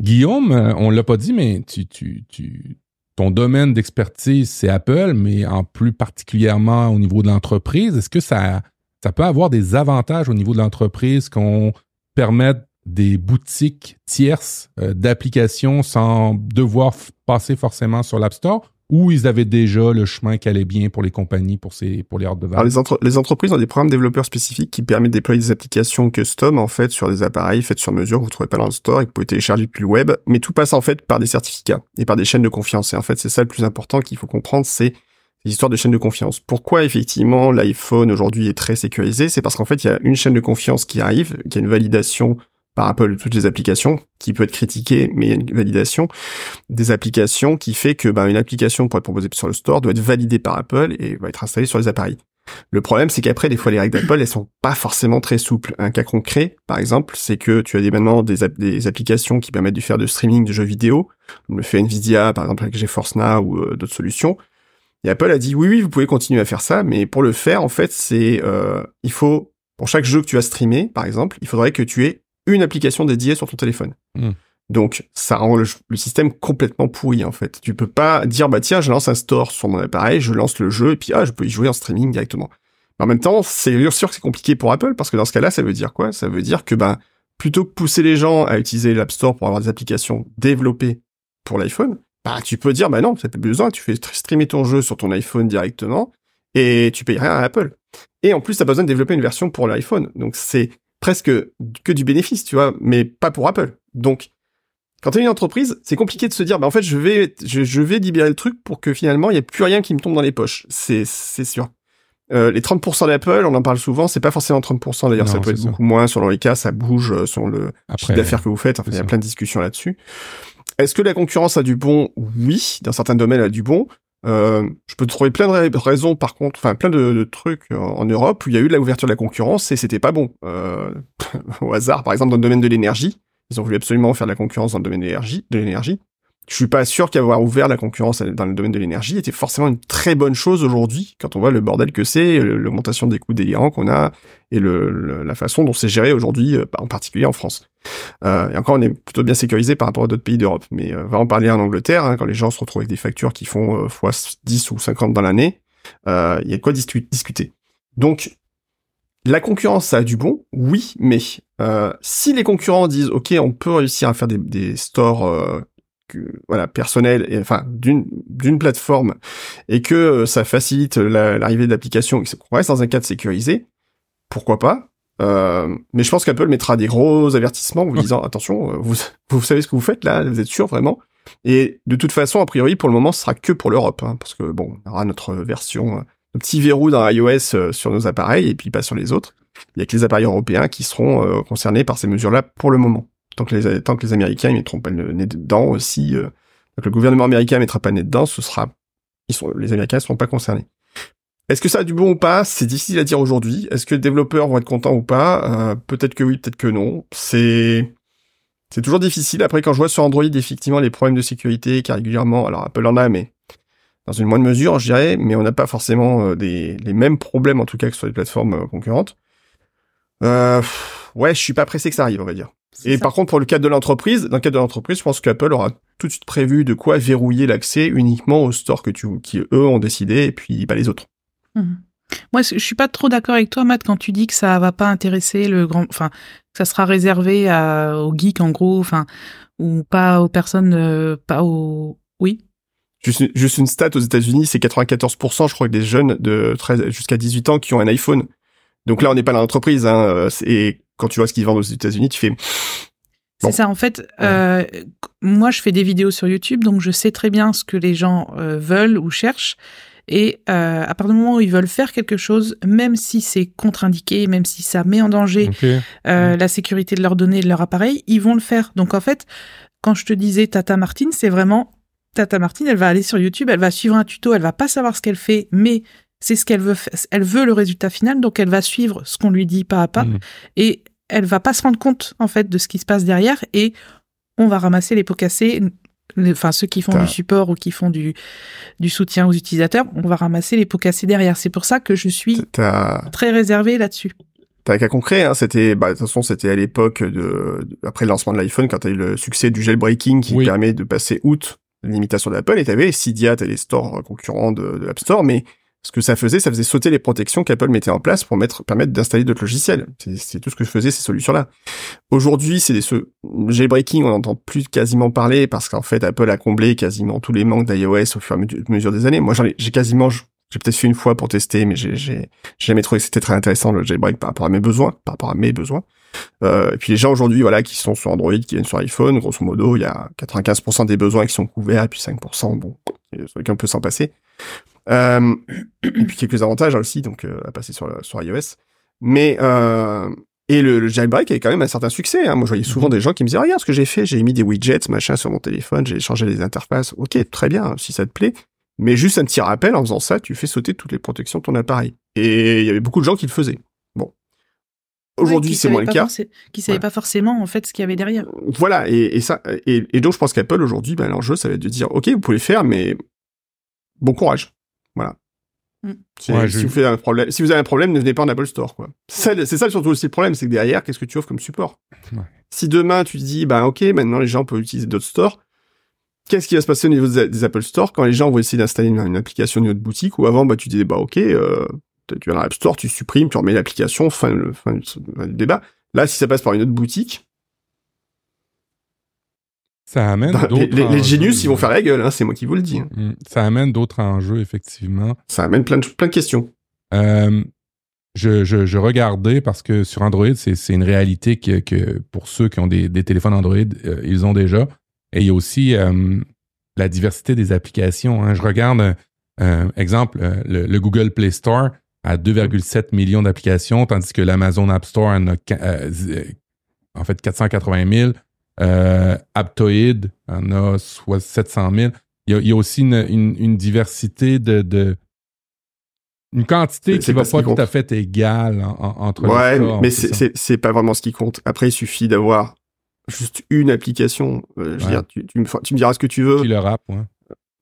Guillaume, euh, on l'a pas dit, mais tu, tu, tu, ton domaine d'expertise, c'est Apple, mais en plus particulièrement au niveau de l'entreprise. Est-ce que ça, peut avoir des avantages au niveau de l'entreprise qu'on permette des boutiques tierces euh, d'applications sans devoir passer forcément sur l'App Store? Ou ils avaient déjà le chemin qui allait bien pour les compagnies, pour, ces, pour les hors de Alors, les, entre- les entreprises ont des programmes développeurs spécifiques qui permettent de déployer des applications custom, en fait, sur des appareils faits sur mesure que vous trouvez pas dans le store et que vous pouvez télécharger depuis le web. Mais tout passe, en fait, par des certificats et par des chaînes de confiance. Et en fait, c'est ça le plus important qu'il faut comprendre, c'est l'histoire de chaînes de confiance. Pourquoi, effectivement, l'iPhone aujourd'hui est très sécurisé? C'est parce qu'en fait, il y a une chaîne de confiance qui arrive, qui a une validation par Apple toutes les applications, qui peut être critiquée, mais il y a une validation des applications qui fait que ben, une application pour être proposée sur le store doit être validée par Apple et va être installée sur les appareils. Le problème, c'est qu'après, des fois, les règles d'Apple, elles sont pas forcément très souples. Un cas concret, par exemple, c'est que tu as des, maintenant des, des applications qui permettent de faire de streaming de jeux vidéo, comme le fait Nvidia, par exemple, avec GeForce Now ou euh, d'autres solutions. Et Apple a dit oui, oui, vous pouvez continuer à faire ça, mais pour le faire, en fait, c'est, euh, il faut, pour chaque jeu que tu as streamé, par exemple, il faudrait que tu aies une application dédiée sur ton téléphone. Hmm. Donc, ça rend le, le système complètement pourri, en fait. Tu peux pas dire, bah tiens, je lance un store sur mon appareil, je lance le jeu, et puis ah, je peux y jouer en streaming directement. Mais en même temps, c'est sûr que c'est compliqué pour Apple, parce que dans ce cas-là, ça veut dire quoi? Ça veut dire que, bah, plutôt que pousser les gens à utiliser l'App Store pour avoir des applications développées pour l'iPhone, bah, tu peux dire, bah non, t'as pas besoin, tu fais streamer ton jeu sur ton iPhone directement, et tu payes rien à Apple. Et en plus, t'as pas besoin de développer une version pour l'iPhone. Donc, c'est presque que du bénéfice, tu vois, mais pas pour Apple. Donc, quand t'es une entreprise, c'est compliqué de se dire, bah en fait, je vais, je, je vais libérer le truc pour que finalement, il y ait plus rien qui me tombe dans les poches. C'est, c'est sûr. Euh, les 30% d'Apple, on en parle souvent, c'est pas forcément 30%, d'ailleurs, ça peut être ça. beaucoup moins, selon les cas, ça bouge euh, selon le chiffre d'affaires que vous faites, enfin, il y a plein de discussions là-dessus. Est-ce que la concurrence a du bon? Oui, dans certains domaines, elle a du bon. Euh, je peux trouver plein de ra- raisons, par contre, enfin plein de, trucs en, en Europe où il y a eu de la ouverture de la concurrence et c'était pas bon. Euh, au hasard, par exemple, dans le domaine de l'énergie, ils ont voulu absolument faire de la concurrence dans le domaine de l'énergie. Je suis pas sûr qu'avoir ouvert la concurrence dans le domaine de l'énergie était forcément une très bonne chose aujourd'hui quand on voit le bordel que c'est, l'augmentation des coûts délirants qu'on a et le, la façon dont c'est géré aujourd'hui, euh, en particulier en France. Euh, et encore, on est plutôt bien sécurisé par rapport à d'autres pays d'Europe. Mais euh, va en parler en Angleterre, hein, quand les gens se retrouvent avec des factures qui font fois 10 ou 50 dans l'année, euh, il y a de quoi discuter. Donc, la concurrence, ça a du bon, oui, mais euh, si les concurrents disent, ok, on peut réussir à faire des, des stores euh, voilà personnels, et, enfin d'une d'une plateforme, et que euh, ça facilite l'arrivée d'applications, qu'on reste dans un cadre sécurisé, pourquoi pas euh, mais je pense qu'Apple mettra des gros avertissements vous disant attention, vous, vous savez ce que vous faites là, vous êtes sûr vraiment Et de toute façon, a priori, pour le moment, ce sera que pour l'Europe, hein, parce que bon, on aura notre version un petit verrou dans iOS euh, sur nos appareils et puis pas sur les autres. Il y a que les appareils européens qui seront euh, concernés par ces mesures-là pour le moment. Tant que les, tant que les Américains ne mettront pas le nez dedans aussi, euh, le gouvernement américain mettra pas le nez dedans, ce sera, ils sont, les Américains ne seront pas concernés. Est-ce que ça a du bon ou pas? C'est difficile à dire aujourd'hui. Est-ce que les développeurs vont être contents ou pas? Peut-être que oui, peut-être que non. C'est c'est toujours difficile. Après, quand je vois sur Android effectivement les problèmes de sécurité qui régulièrement, alors Apple en a, mais dans une moindre mesure, je dirais, mais on n'a pas forcément euh, des, les mêmes problèmes en tout cas que sur les plateformes euh, concurrentes. Euh, ouais, je suis pas pressé que ça arrive, on va dire. Et par contre, pour le cadre de l'entreprise, dans le cadre de l'entreprise, je pense qu'Apple aura tout de suite prévu de quoi verrouiller l'accès uniquement aux stores que tu, qui eux ont décidé, et puis pas les autres. Mmh. Moi, je suis pas trop d'accord avec toi, Matt, quand tu dis que ça va pas intéresser le grand, enfin, que ça sera réservé à, aux geeks en gros, enfin, ou pas aux personnes, euh, pas aux, oui? Juste, juste une stat aux États-Unis, c'est 94%, je crois, des jeunes de 13 jusqu'à 18 ans qui ont un iPhone. Donc là, on n'est pas dans l'entreprise. Hein, et quand tu vois ce qu'ils vendent aux États-Unis, tu fais. C'est ça, en fait. Euh, moi, je fais des vidéos sur YouTube, donc je sais très bien ce que les gens euh, veulent ou cherchent. Et euh, à partir du moment où ils veulent faire quelque chose, même si c'est contre-indiqué, même si ça met en danger euh, la sécurité de leurs données et de leur appareil, ils vont le faire. Donc en fait, quand je te disais Tata Martine, c'est vraiment Tata Martine, elle va aller sur YouTube, elle va suivre un tuto, elle va pas savoir ce qu'elle fait, mais c'est ce qu'elle veut. Elle veut le résultat final, donc elle va suivre ce qu'on lui dit pas à pas, mmh. et elle va pas se rendre compte en fait de ce qui se passe derrière, et on va ramasser les pots cassés. Enfin, ceux qui font du support ou qui font du, du soutien aux utilisateurs, on va ramasser les pots cassés derrière. C'est pour ça que je suis très réservé là-dessus. T'as un cas concret, hein, c'était, bah, de toute façon, c'était à l'époque de, après le lancement de l'iPhone, quand t'as eu le succès du jailbreaking qui permet de passer out limitation d'Apple et t'avais Cydia, t'avais les stores concurrents de, de l'App Store, mais ce que ça faisait, ça faisait sauter les protections qu'Apple mettait en place pour mettre, permettre d'installer d'autres logiciels. C'est tout ce que faisaient ces solutions-là. Aujourd'hui, c'est ce jailbreaking, on n'entend plus quasiment parler parce qu'en fait, Apple a comblé quasiment tous les manques d'iOS au fur et à mesure des années. Moi, j'ai quasiment, j'ai peut-être fait une fois pour tester, mais j'ai jamais trouvé que c'était très intéressant le jailbreak par rapport à mes besoins, par rapport à mes besoins. Euh, et puis les gens aujourd'hui, voilà, qui sont sur Android, qui viennent sur iPhone, grosso modo, il y a 95% des besoins qui sont couverts, et puis 5%, bon, sur lesquels on peut s'en passer. Euh, et puis quelques avantages aussi, donc euh, à passer sur, sur iOS. Mais euh, et le, le, jailbreak avait quand même un certain succès. Hein. Moi, je voyais souvent mhm. des gens qui me disaient regarde ce que j'ai fait, j'ai mis des widgets machin sur mon téléphone, j'ai changé les interfaces. Ok, très bien, si ça te plaît. Mais juste un petit rappel, en faisant ça, tu fais sauter toutes les protections de ton appareil. Et il y avait beaucoup de gens qui le faisaient. Aujourd'hui, c'est moins le cas. Qui savaient pas forcément en fait ce qu'il y avait derrière. Voilà, et, et ça, et, et, donc je pense qu'Apple aujourd'hui, ben, l'enjeu, ça va être de dire, ok, vous pouvez le faire, mais bon courage. Mm. si, vous avez un problème, si vous avez un problème, ne venez pas en Apple Store, quoi. C'est ça surtout aussi le problème, c'est que derrière, qu'est-ce que tu offres comme support? Si demain tu dis, bah ok, maintenant les gens peuvent utiliser d'autres stores, qu'est-ce qui va se passer au niveau des, Apple Store quand les gens vont essayer d'installer une, application au niveau de boutique ou avant, bah tu disais, bah ok, euh, tu vas dans l'App Store, tu supprimes, tu remets l'application, fin, fin, du débat. Là, si ça passe par une autre boutique, ça amène d'autres. Les, les, Genius, ils vont faire la gueule, hein, c'est moi qui vous le dis. Hein. Mm. Ça amène d'autres enjeux, effectivement. Ça amène plein de, plein de questions. Euh, je, je, je, regardais parce que sur Android, c'est une réalité que, que, pour ceux qui ont des, des téléphones Android, euh, ils ont déjà. Et il y a aussi euh, la diversité des applications. Hein. Je regarde, exemple, le, Google Play Store à 2,7 millions d'applications, tandis que l'Amazon App Store en a en fait 480 000. Euh, Aptoid en a soit 700 000. Il y a, il y a aussi une, une, une, diversité de, de une quantité qui va pas tout à fait égale en, entre ouais, mais c'est pas vraiment ce qui compte. Après, il suffit d'avoir juste une application. Euh, je veux Ouais. dire, tu, tu, me, tu me diras ce que tu veux. Qui le rap, ouais.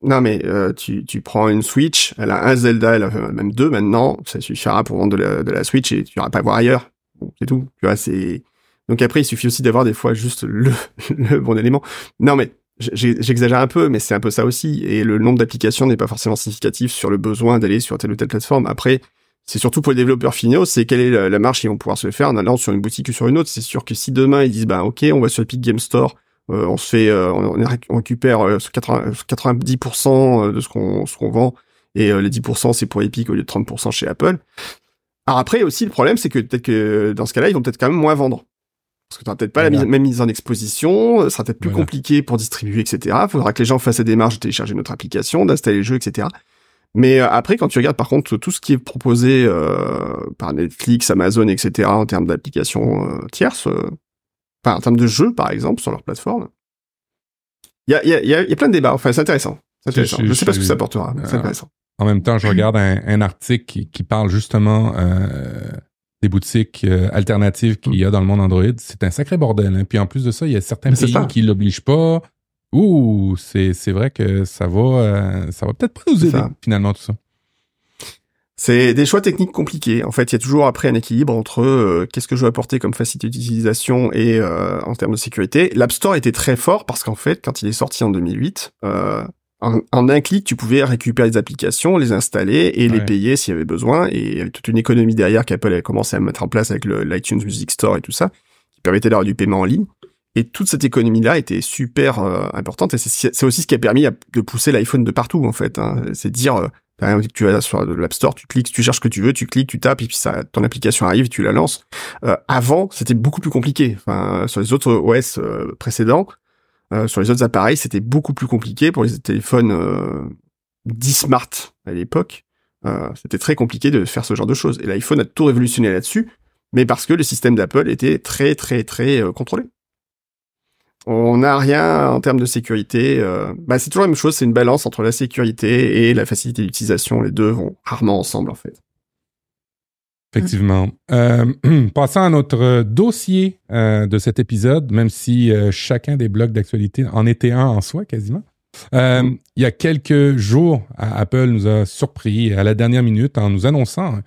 Non, mais euh, tu, tu prends une Switch, elle a un Zelda, elle a même deux maintenant, ça suffira pour vendre de la, de la Switch et tu iras pas voir ailleurs. Bon, c'est tout. Tu vois, c'est. Donc après, il suffit aussi d'avoir des fois juste le, bon élément. Non, mais j'exagère un peu, mais c'est un peu ça aussi. Et le nombre d'applications n'est pas forcément significatif sur le besoin d'aller sur telle ou telle plateforme. Après, c'est surtout pour les développeurs finaux, c'est quelle est la, marche qu'ils vont pouvoir se faire en allant sur une boutique ou sur une autre. C'est sûr que si demain ils disent, bah ok, on va sur Epic Game Store, euh, on se fait, euh, on, on réc- on récupère euh, sur 80 sur 90% de ce qu'on ce qu'on vend et euh, les 10% c'est pour Epic au lieu de 30% chez Apple. Alors après aussi le problème c'est que peut-être que dans ce cas-là ils vont peut-être quand même moins vendre parce que tu peut-être pas la même mise en exposition, ce sera peut-être plus Voilà. compliqué pour distribuer etc. Faudra que les gens fassent la démarche de télécharger notre application, d'installer le jeu etc. Mais euh, après, quand tu regardes par contre tout ce qui est proposé euh, par Netflix, Amazon, etc. en termes d'applications euh, tierces, euh, enfin en termes de jeux par exemple sur leur plateforme, il y a, il y, a, il y a- il y a plein de débats. Enfin, c'est intéressant. Je- Je, je- sais pas ce que ça apportera, mais c'est intéressant. En même temps, je regarde un, un article qui, qui parle justement des boutiques euh, alternatives qu'il y a dans le monde Android. C'est un sacré bordel. hein. Puis en plus de ça, il y a certains Mais pays qui l'obligent pas. Ouh, c'est vrai que ça va, euh, ça va peut-être pas nous aider finalement tout ça. C'est des choix techniques compliqués. En fait, il y a toujours après un équilibre entre euh, qu'est-ce que je veux apporter comme facilité d'utilisation et euh, en termes de sécurité. L'App Store était très fort parce qu'en fait, quand il est sorti en 2008, euh, en, en un clic, tu pouvais récupérer les applications, les installer et les payer s'il y avait besoin. Et il y avait toute une économie derrière qu'Apple avait commencé à mettre en place avec le- l'iTunes Music Store et tout ça, qui permettait d'avoir du paiement en ligne. Et toute cette économie-là était super euh, importante et c'est aussi ce qui a permis à- de pousser l'iPhone de partout en fait. Hein. C'est dire, euh, par exemple, tu vas sur l'App Store, tu cliques, tu cherches ce que tu veux, tu cliques, tu tapes et puis ça, ton application arrive, tu la lances. Euh, avant, c'était beaucoup plus compliqué. Enfin, sur les autres OS euh, précédents, euh, sur les autres appareils, c'était beaucoup plus compliqué pour les téléphones euh, 10 smart à l'époque. Euh, c'était très compliqué de faire ce genre de choses. Et l'iPhone a tout révolutionné là-dessus, mais parce que le système d'Apple était très très très euh, contrôlé. On n'a rien en termes de sécurité. bah, c'est toujours la même chose, c'est une balance entre la sécurité et la facilité d'utilisation. Les deux vont rarement ensemble en fait. Effectivement. Euh, passons à notre dossier euh, de cet épisode, même si euh, chacun des blocs d'actualité en était un en soi quasiment. Euh, il y a quelques jours, Apple nous a surpris à la dernière minute en nous annonçant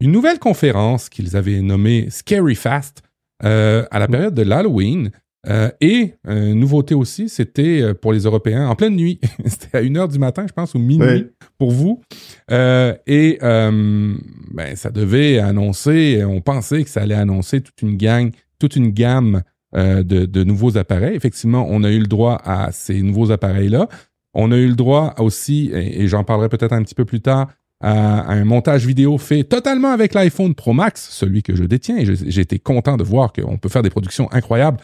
une nouvelle conférence qu'ils avaient nommée Scary Fast à la période de l'Halloween. Euh, et euh, nouveauté aussi, c'était euh, pour les Européens en pleine nuit. c'était à 1h du matin, je pense, ou minuit pour vous. Et ben, ça devait annoncer, on pensait que ça allait annoncer toute une gang, toute une gamme de, de nouveaux appareils. Effectivement, on a eu le droit à ces nouveaux appareils-là. On a eu le droit aussi, et, et j'en parlerai peut-être un petit peu plus tard, à, un montage vidéo fait totalement avec l'iPhone Pro Max, celui que je détiens. Et j'ai été content de voir qu'on peut faire des productions incroyables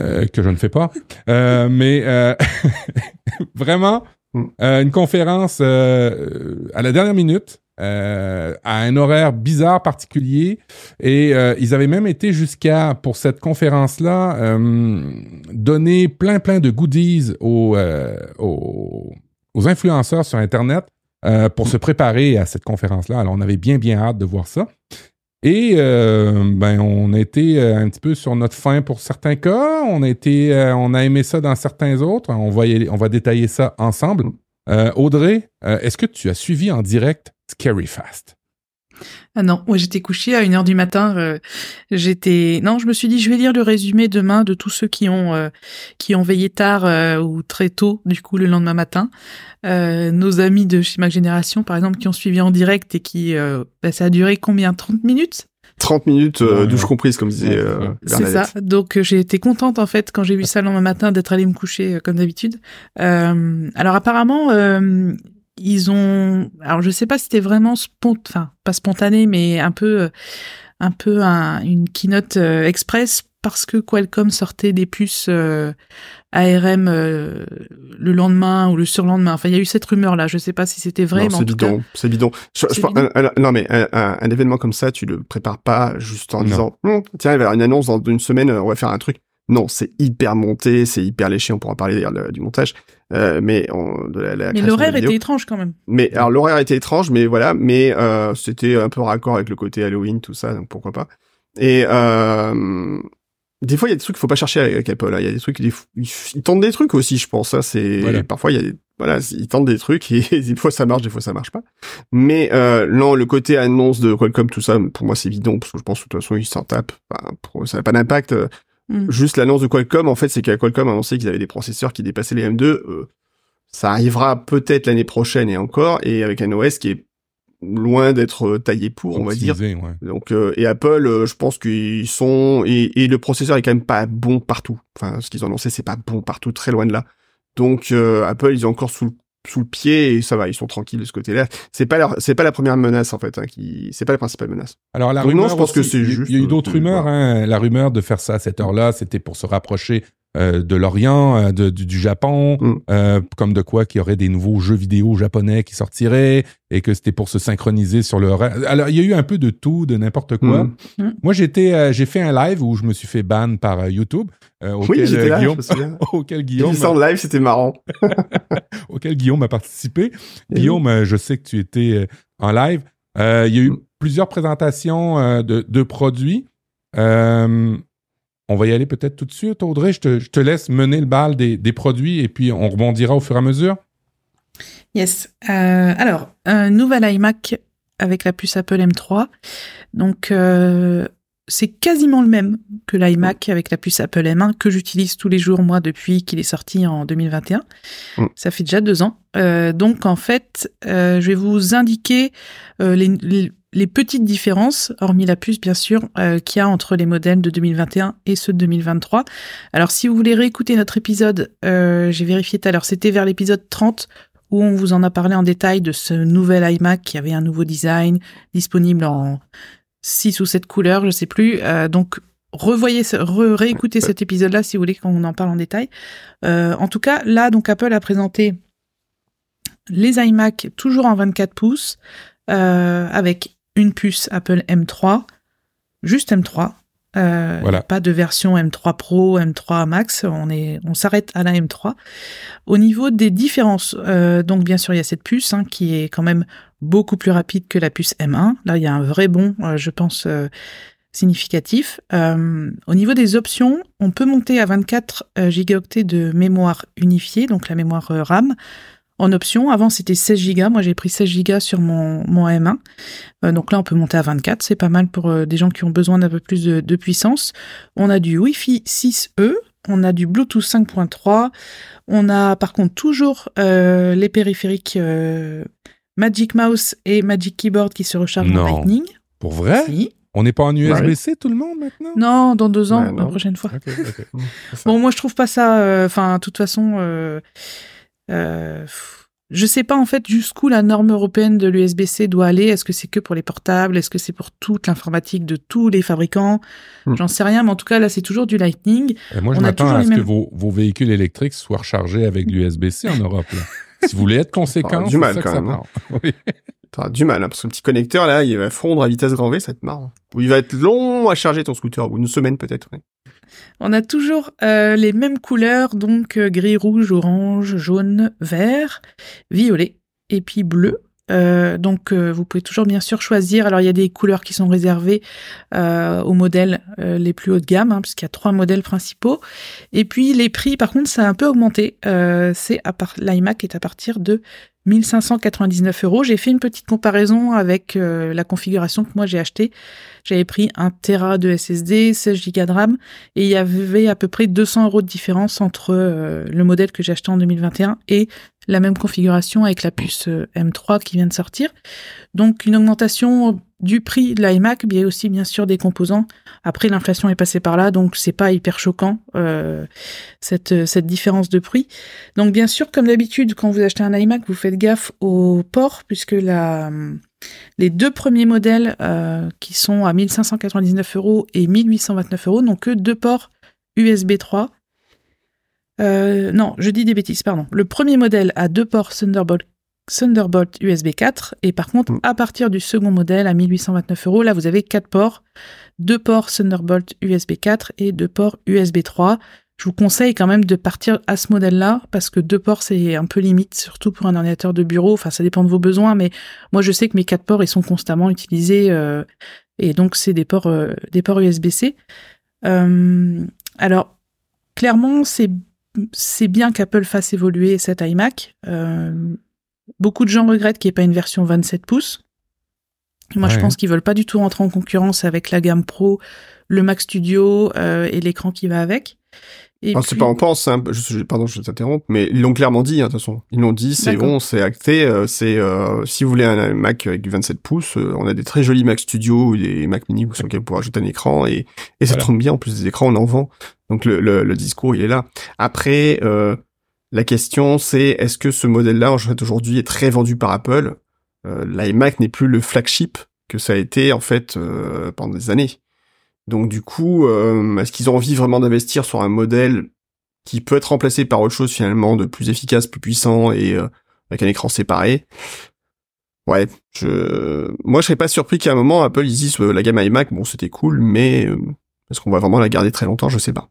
euh, que je ne fais pas. Euh, mais euh, vraiment, Mm. euh, une conférence euh, à la dernière minute, euh, à un horaire bizarre, particulier. Et euh, ils avaient même été jusqu'à, pour cette conférence-là, euh, donner plein, plein de goodies aux, euh, aux, aux influenceurs sur Internet euh, pour se préparer à cette conférence-là. Alors, on avait bien, bien hâte de voir ça. Et euh, ben, on a été euh, un petit peu sur notre fin pour certains cas. On a été, euh, on a aimé ça dans certains autres. On va, détailler ça ensemble. Audrey, est-ce que tu as suivi en direct Scary Fast? Ah non, moi j'étais couchée à 1h du matin. euh, j'étais non, je me suis dit je vais lire le résumé demain de tous ceux qui ont euh, qui ont veillé tard euh, ou très tôt du coup le lendemain matin. Euh, nos amis de chez ma génération par exemple qui ont suivi en direct et qui euh, bah, ça a duré combien 30 minutes? 30 minutes, euh, douche comprise, comme disait euh. C'est ça. Donc euh, j'ai été contente en fait quand j'ai vu ça le lendemain matin d'être allée me coucher euh, comme d'habitude. Euh, alors apparemment euh, ils ont, alors je sais pas si c'était vraiment spont, enfin pas spontané mais un peu, euh, un peu un- une keynote euh, express parce que Qualcomm sortait des puces euh, ARM euh, le lendemain ou le surlendemain. Enfin il y a eu cette rumeur là. Je sais pas si c'était vrai, c'est bidon, c'est bidon. Je- je C'est pense- bidon. un- un- non mais un, un- un événement comme ça, tu le prépares pas juste en Non. disant Hum, tiens il va y avoir une annonce dans une semaine, on va faire un truc. Non, c'est hyper monté, c'est hyper léché. On pourra parler d'ailleurs du montage, euh, mais on, de la, Mais l'horaire était étrange quand même. Mais alors l'horaire était étrange, mais voilà, mais euh, c'était un peu raccord avec le côté Halloween, tout ça, donc pourquoi pas. Et euh, des fois il y a des trucs qu'il faut pas chercher avec Apple. hein. Il y a des trucs, ils, ils tentent des trucs aussi, je pense. hein. C'est Voilà. parfois il y a des, voilà, ils tentent des trucs et des fois ça marche, des fois ça marche pas. Mais euh, non, le côté annonce de Qualcomm, tout ça, pour moi c'est bidon parce que je pense que de toute façon ils s'en tapent. Enfin, pour eux, ça n'a pas d'impact. Mm. Juste l'annonce de Qualcomm, en fait, c'est que Qualcomm a annoncé qu'ils avaient des processeurs qui dépassaient les M2. Euh, ça arrivera peut-être l'année prochaine et encore, et avec un OS qui est loin d'être euh, taillé pour, on va dire. Ouais. Donc euh, et Apple, euh, je pense qu'ils sont et, et le processeur est quand même pas bon partout. Enfin, ce qu'ils ont annoncé, c'est pas bon partout, très loin de là. Donc euh, Apple, ils ont encore sous le sous le pied et ça va, ils sont tranquilles de ce côté-là. C'est pas leur, c'est pas la première menace en fait, hein, qui, c'est pas la principale menace. Alors la Donc rumeur non, je pense que c'est juste, Il y a eu d'autres euh, rumeurs. Hein. La rumeur de faire ça à cette heure-là, c'était pour se rapprocher euh, de l'Orient, euh, de- du, du Japon, Mm. euh, comme de quoi qu'il y aurait des nouveaux jeux vidéo japonais qui sortiraient et que c'était pour se synchroniser sur le. Alors il y a eu un peu de tout, de n'importe quoi. Mm. Mm. Moi j'étais, euh, j'ai fait un live où je me suis fait ban par euh, YouTube, euh, auquel, Oui, j'étais là, je Guillaume, me souviens. auquel J'ai Guillaume, vu ça en live, c'était marrant. auquel Guillaume a participé. Et Guillaume, euh, je sais que tu étais euh, en live. Euh, il y a eu Mm. plusieurs présentations euh, de, de produits. On va y aller peut-être tout de suite, Audrey. Je te, je te laisse mener le bal des, des produits et puis on rebondira au fur et à mesure. Yes. Euh, alors, un nouvel iMac avec la puce Apple M3. Donc, euh, c'est quasiment le même que l'iMac avec la puce Apple M1 que j'utilise tous les jours, moi, depuis qu'il est sorti en 2021. Mm. Ça fait déjà deux ans. Euh, donc, en fait, je vais vous indiquer les, les- les petites différences, hormis la puce, bien sûr, euh, qu'il y a entre les modèles de 2021 et ceux de 2023. Alors, si vous voulez réécouter notre épisode, euh, j'ai vérifié tout à l'heure, c'était vers l'épisode 30 où on vous en a parlé en détail de ce nouvel iMac qui avait un nouveau design disponible en 6 ou 7 couleurs, je sais plus. Euh, donc revoyez, re- réécoutez cet épisode-là si vous voulez qu'on en parle en détail. En tout cas, là, donc Apple a présenté les iMac toujours en 24 pouces euh, avec une puce Apple M3, juste M3. Euh, Voilà. Pas de version M3 Pro, M3 Max, on est, on s'arrête à la M3. Au niveau des différences, euh, donc bien sûr il y a cette puce hein, qui est quand même beaucoup plus rapide que la puce M1. Là il y a un vrai bond, euh, je pense euh, significatif. Euh, au niveau des options, on peut monter à 24 euh, gigaoctets de mémoire unifiée, donc la mémoire RAM. En option, avant c'était 16 gigas, moi j'ai pris 16 gigas sur mon, mon M1. Euh, donc là on peut monter à 24, c'est pas mal pour euh, des gens qui ont besoin d'un peu plus de, de puissance. On a du Wi-Fi 6E, on a du Bluetooth 5.3, on a par contre toujours euh, les périphériques euh, Magic Mouse et Magic Keyboard qui se rechargent Non. en Lightning. Pour vrai? Si. On n'est pas en USB-C tout le monde maintenant? Non, dans deux ans, Ouais, non. la prochaine fois. Bon, moi je trouve pas ça. euh, Enfin, de toute façon, euh, je sais pas en fait jusqu'où la norme européenne de l'USB-C doit aller. Est-ce que c'est que pour les portables? Est-ce que c'est pour toute l'informatique de tous les fabricants? Hmm. J'en sais rien, mais en tout cas là c'est toujours du Lightning. Moi, je m'attends à ce que vos, vos véhicules électriques soient rechargés avec l'USB-C en Europe. là. si vous voulez être conséquent, du mal, ça quand ça même, hein. prend. Oui. T'auras du mal, hein, parce que le petit connecteur, là, il va fondre à vitesse grand V, ça va être marrant. Ou il va être long à charger ton scooter, ou une semaine peut-être. ouais. On a toujours euh, les mêmes couleurs, donc euh, gris, rouge, orange, jaune, vert, violet et puis bleu. Euh, donc vous pouvez toujours bien sûr choisir. Alors il y a des couleurs qui sont réservées aux modèles les plus haut de gamme, hein, puisqu'il y a trois modèles principaux. Et puis les prix, par contre, ça a un peu augmenté. C'est à part l'iMac est à partir de 1599 euros. J'ai fait une petite comparaison avec euh, la configuration que moi j'ai achetée. J'avais pris un Tera de SSD, 16 Go de RAM, et il y avait à peu près 200 euros de différence entre euh, le modèle que j'ai acheté en 2021 et la même configuration avec la puce euh, M3 qui vient de sortir. Donc une augmentation du prix de l'iMac, mais aussi bien sûr des composants. Après l'inflation est passée par là, donc c'est pas hyper choquant euh, cette cette différence de prix. Donc bien sûr, comme d'habitude, quand vous achetez un iMac, vous faites gaffe au port puisque la les deux premiers modèles euh, qui sont à 1599 euros et 1829 euros n'ont que deux ports USB 3. Euh, non, je dis des bêtises, pardon. Le premier modèle a deux ports Thunderbolt, Thunderbolt USB 4 et par contre, Mm. à partir du second modèle à 1829 euros, là vous avez quatre ports, deux ports Thunderbolt USB 4 et deux ports USB 3. Je vous conseille quand même de partir à ce modèle-là parce que deux ports c'est un peu limite, surtout pour un ordinateur de bureau. Enfin, ça dépend de vos besoins, mais moi je sais que mes quatre ports ils sont constamment utilisés euh, et donc c'est des ports euh, des ports USB-C. Euh, alors, clairement, c'est c'est bien qu'Apple fasse évoluer cet iMac. Euh, beaucoup de gens regrettent qu'il n'y ait pas une version 27 pouces. Moi, je pense qu'ils veulent pas du tout rentrer en concurrence avec la gamme Pro, le Mac Studio euh, et l'écran qui va avec. Et Alors, c'est puis- pas on pense, hein, je, je- pardon, je t'interromps, mais ils l'ont clairement dit, hein, de toute façon. Ils l'ont dit, c'est D'accord. bon, c'est acté, euh, c'est, euh, si vous voulez un, un Mac avec du 27 pouces, euh, on a des très jolis Mac Studio ou des Mac Mini sur lesquels vous pouvez ajouter un écran et, et ça Voilà. tombe bien, en plus des écrans, on en vend. Donc, le, le, le discours, il est là. Après, euh, la question, c'est, est-ce que ce modèle-là, en fait, aujourd'hui, est très vendu par Apple? Euh, L'iMac n'est plus le flagship que ça a été, en fait, euh, pendant des années. Donc du coup, euh, est-ce qu'ils ont envie vraiment d'investir sur un modèle qui peut être remplacé par autre chose finalement de plus efficace, plus puissant et avec un écran séparé? Ouais, je, moi je serais pas surpris qu'à un moment Apple ils disent la gamme iMac, bon c'était cool, mais est-ce qu'on va vraiment la garder très longtemps? Je sais pas.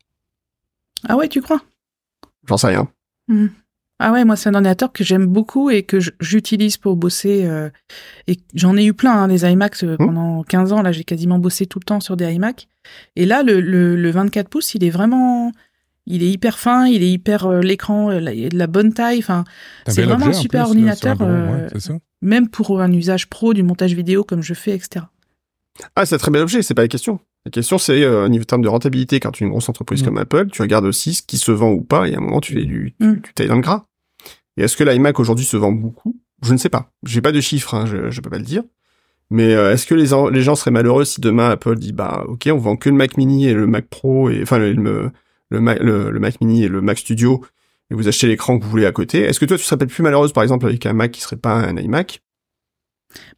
Ah ouais, tu crois? J'en sais rien. Ah ouais, moi c'est un ordinateur que j'aime beaucoup et que j'utilise pour bosser. euh, et j'en ai eu plein, hein, des iMacs euh, Hmm. pendant 15 ans. Là, j'ai quasiment bossé tout le temps sur des iMacs. Et là, le, le, le 24 pouces, il est vraiment, il est hyper fin, il est hyper euh, l'écran, il est de la bonne taille. Enfin, C'est vraiment un super plus, là, sur un ordinateur, ouais, même pour un usage pro du montage vidéo comme je fais, etc. Ah, c'est un très bel objet, c'est pas la question. La question, c'est euh, au niveau terme de rentabilité, quand tu es une grosse entreprise Mm. comme Apple, tu regardes aussi ce qui se vend ou pas, et à un moment, tu, tu, Mm. tu tailles dans le gras. Et est-ce que l'iMac aujourd'hui se vend beaucoup? Je ne sais pas. J'ai pas de chiffres, hein, je, je peux pas le dire. Mais euh, est-ce que les, en- les gens seraient malheureux si demain Apple dit bah ok, on vend que le Mac Mini et le Mac Pro et enfin le le, le, Mac, le, le Mac Mini et le Mac Studio et vous achetez l'écran que vous voulez à côté. Est-ce que toi tu serais peut-être plus malheureuse par exemple avec un Mac qui serait pas un iMac?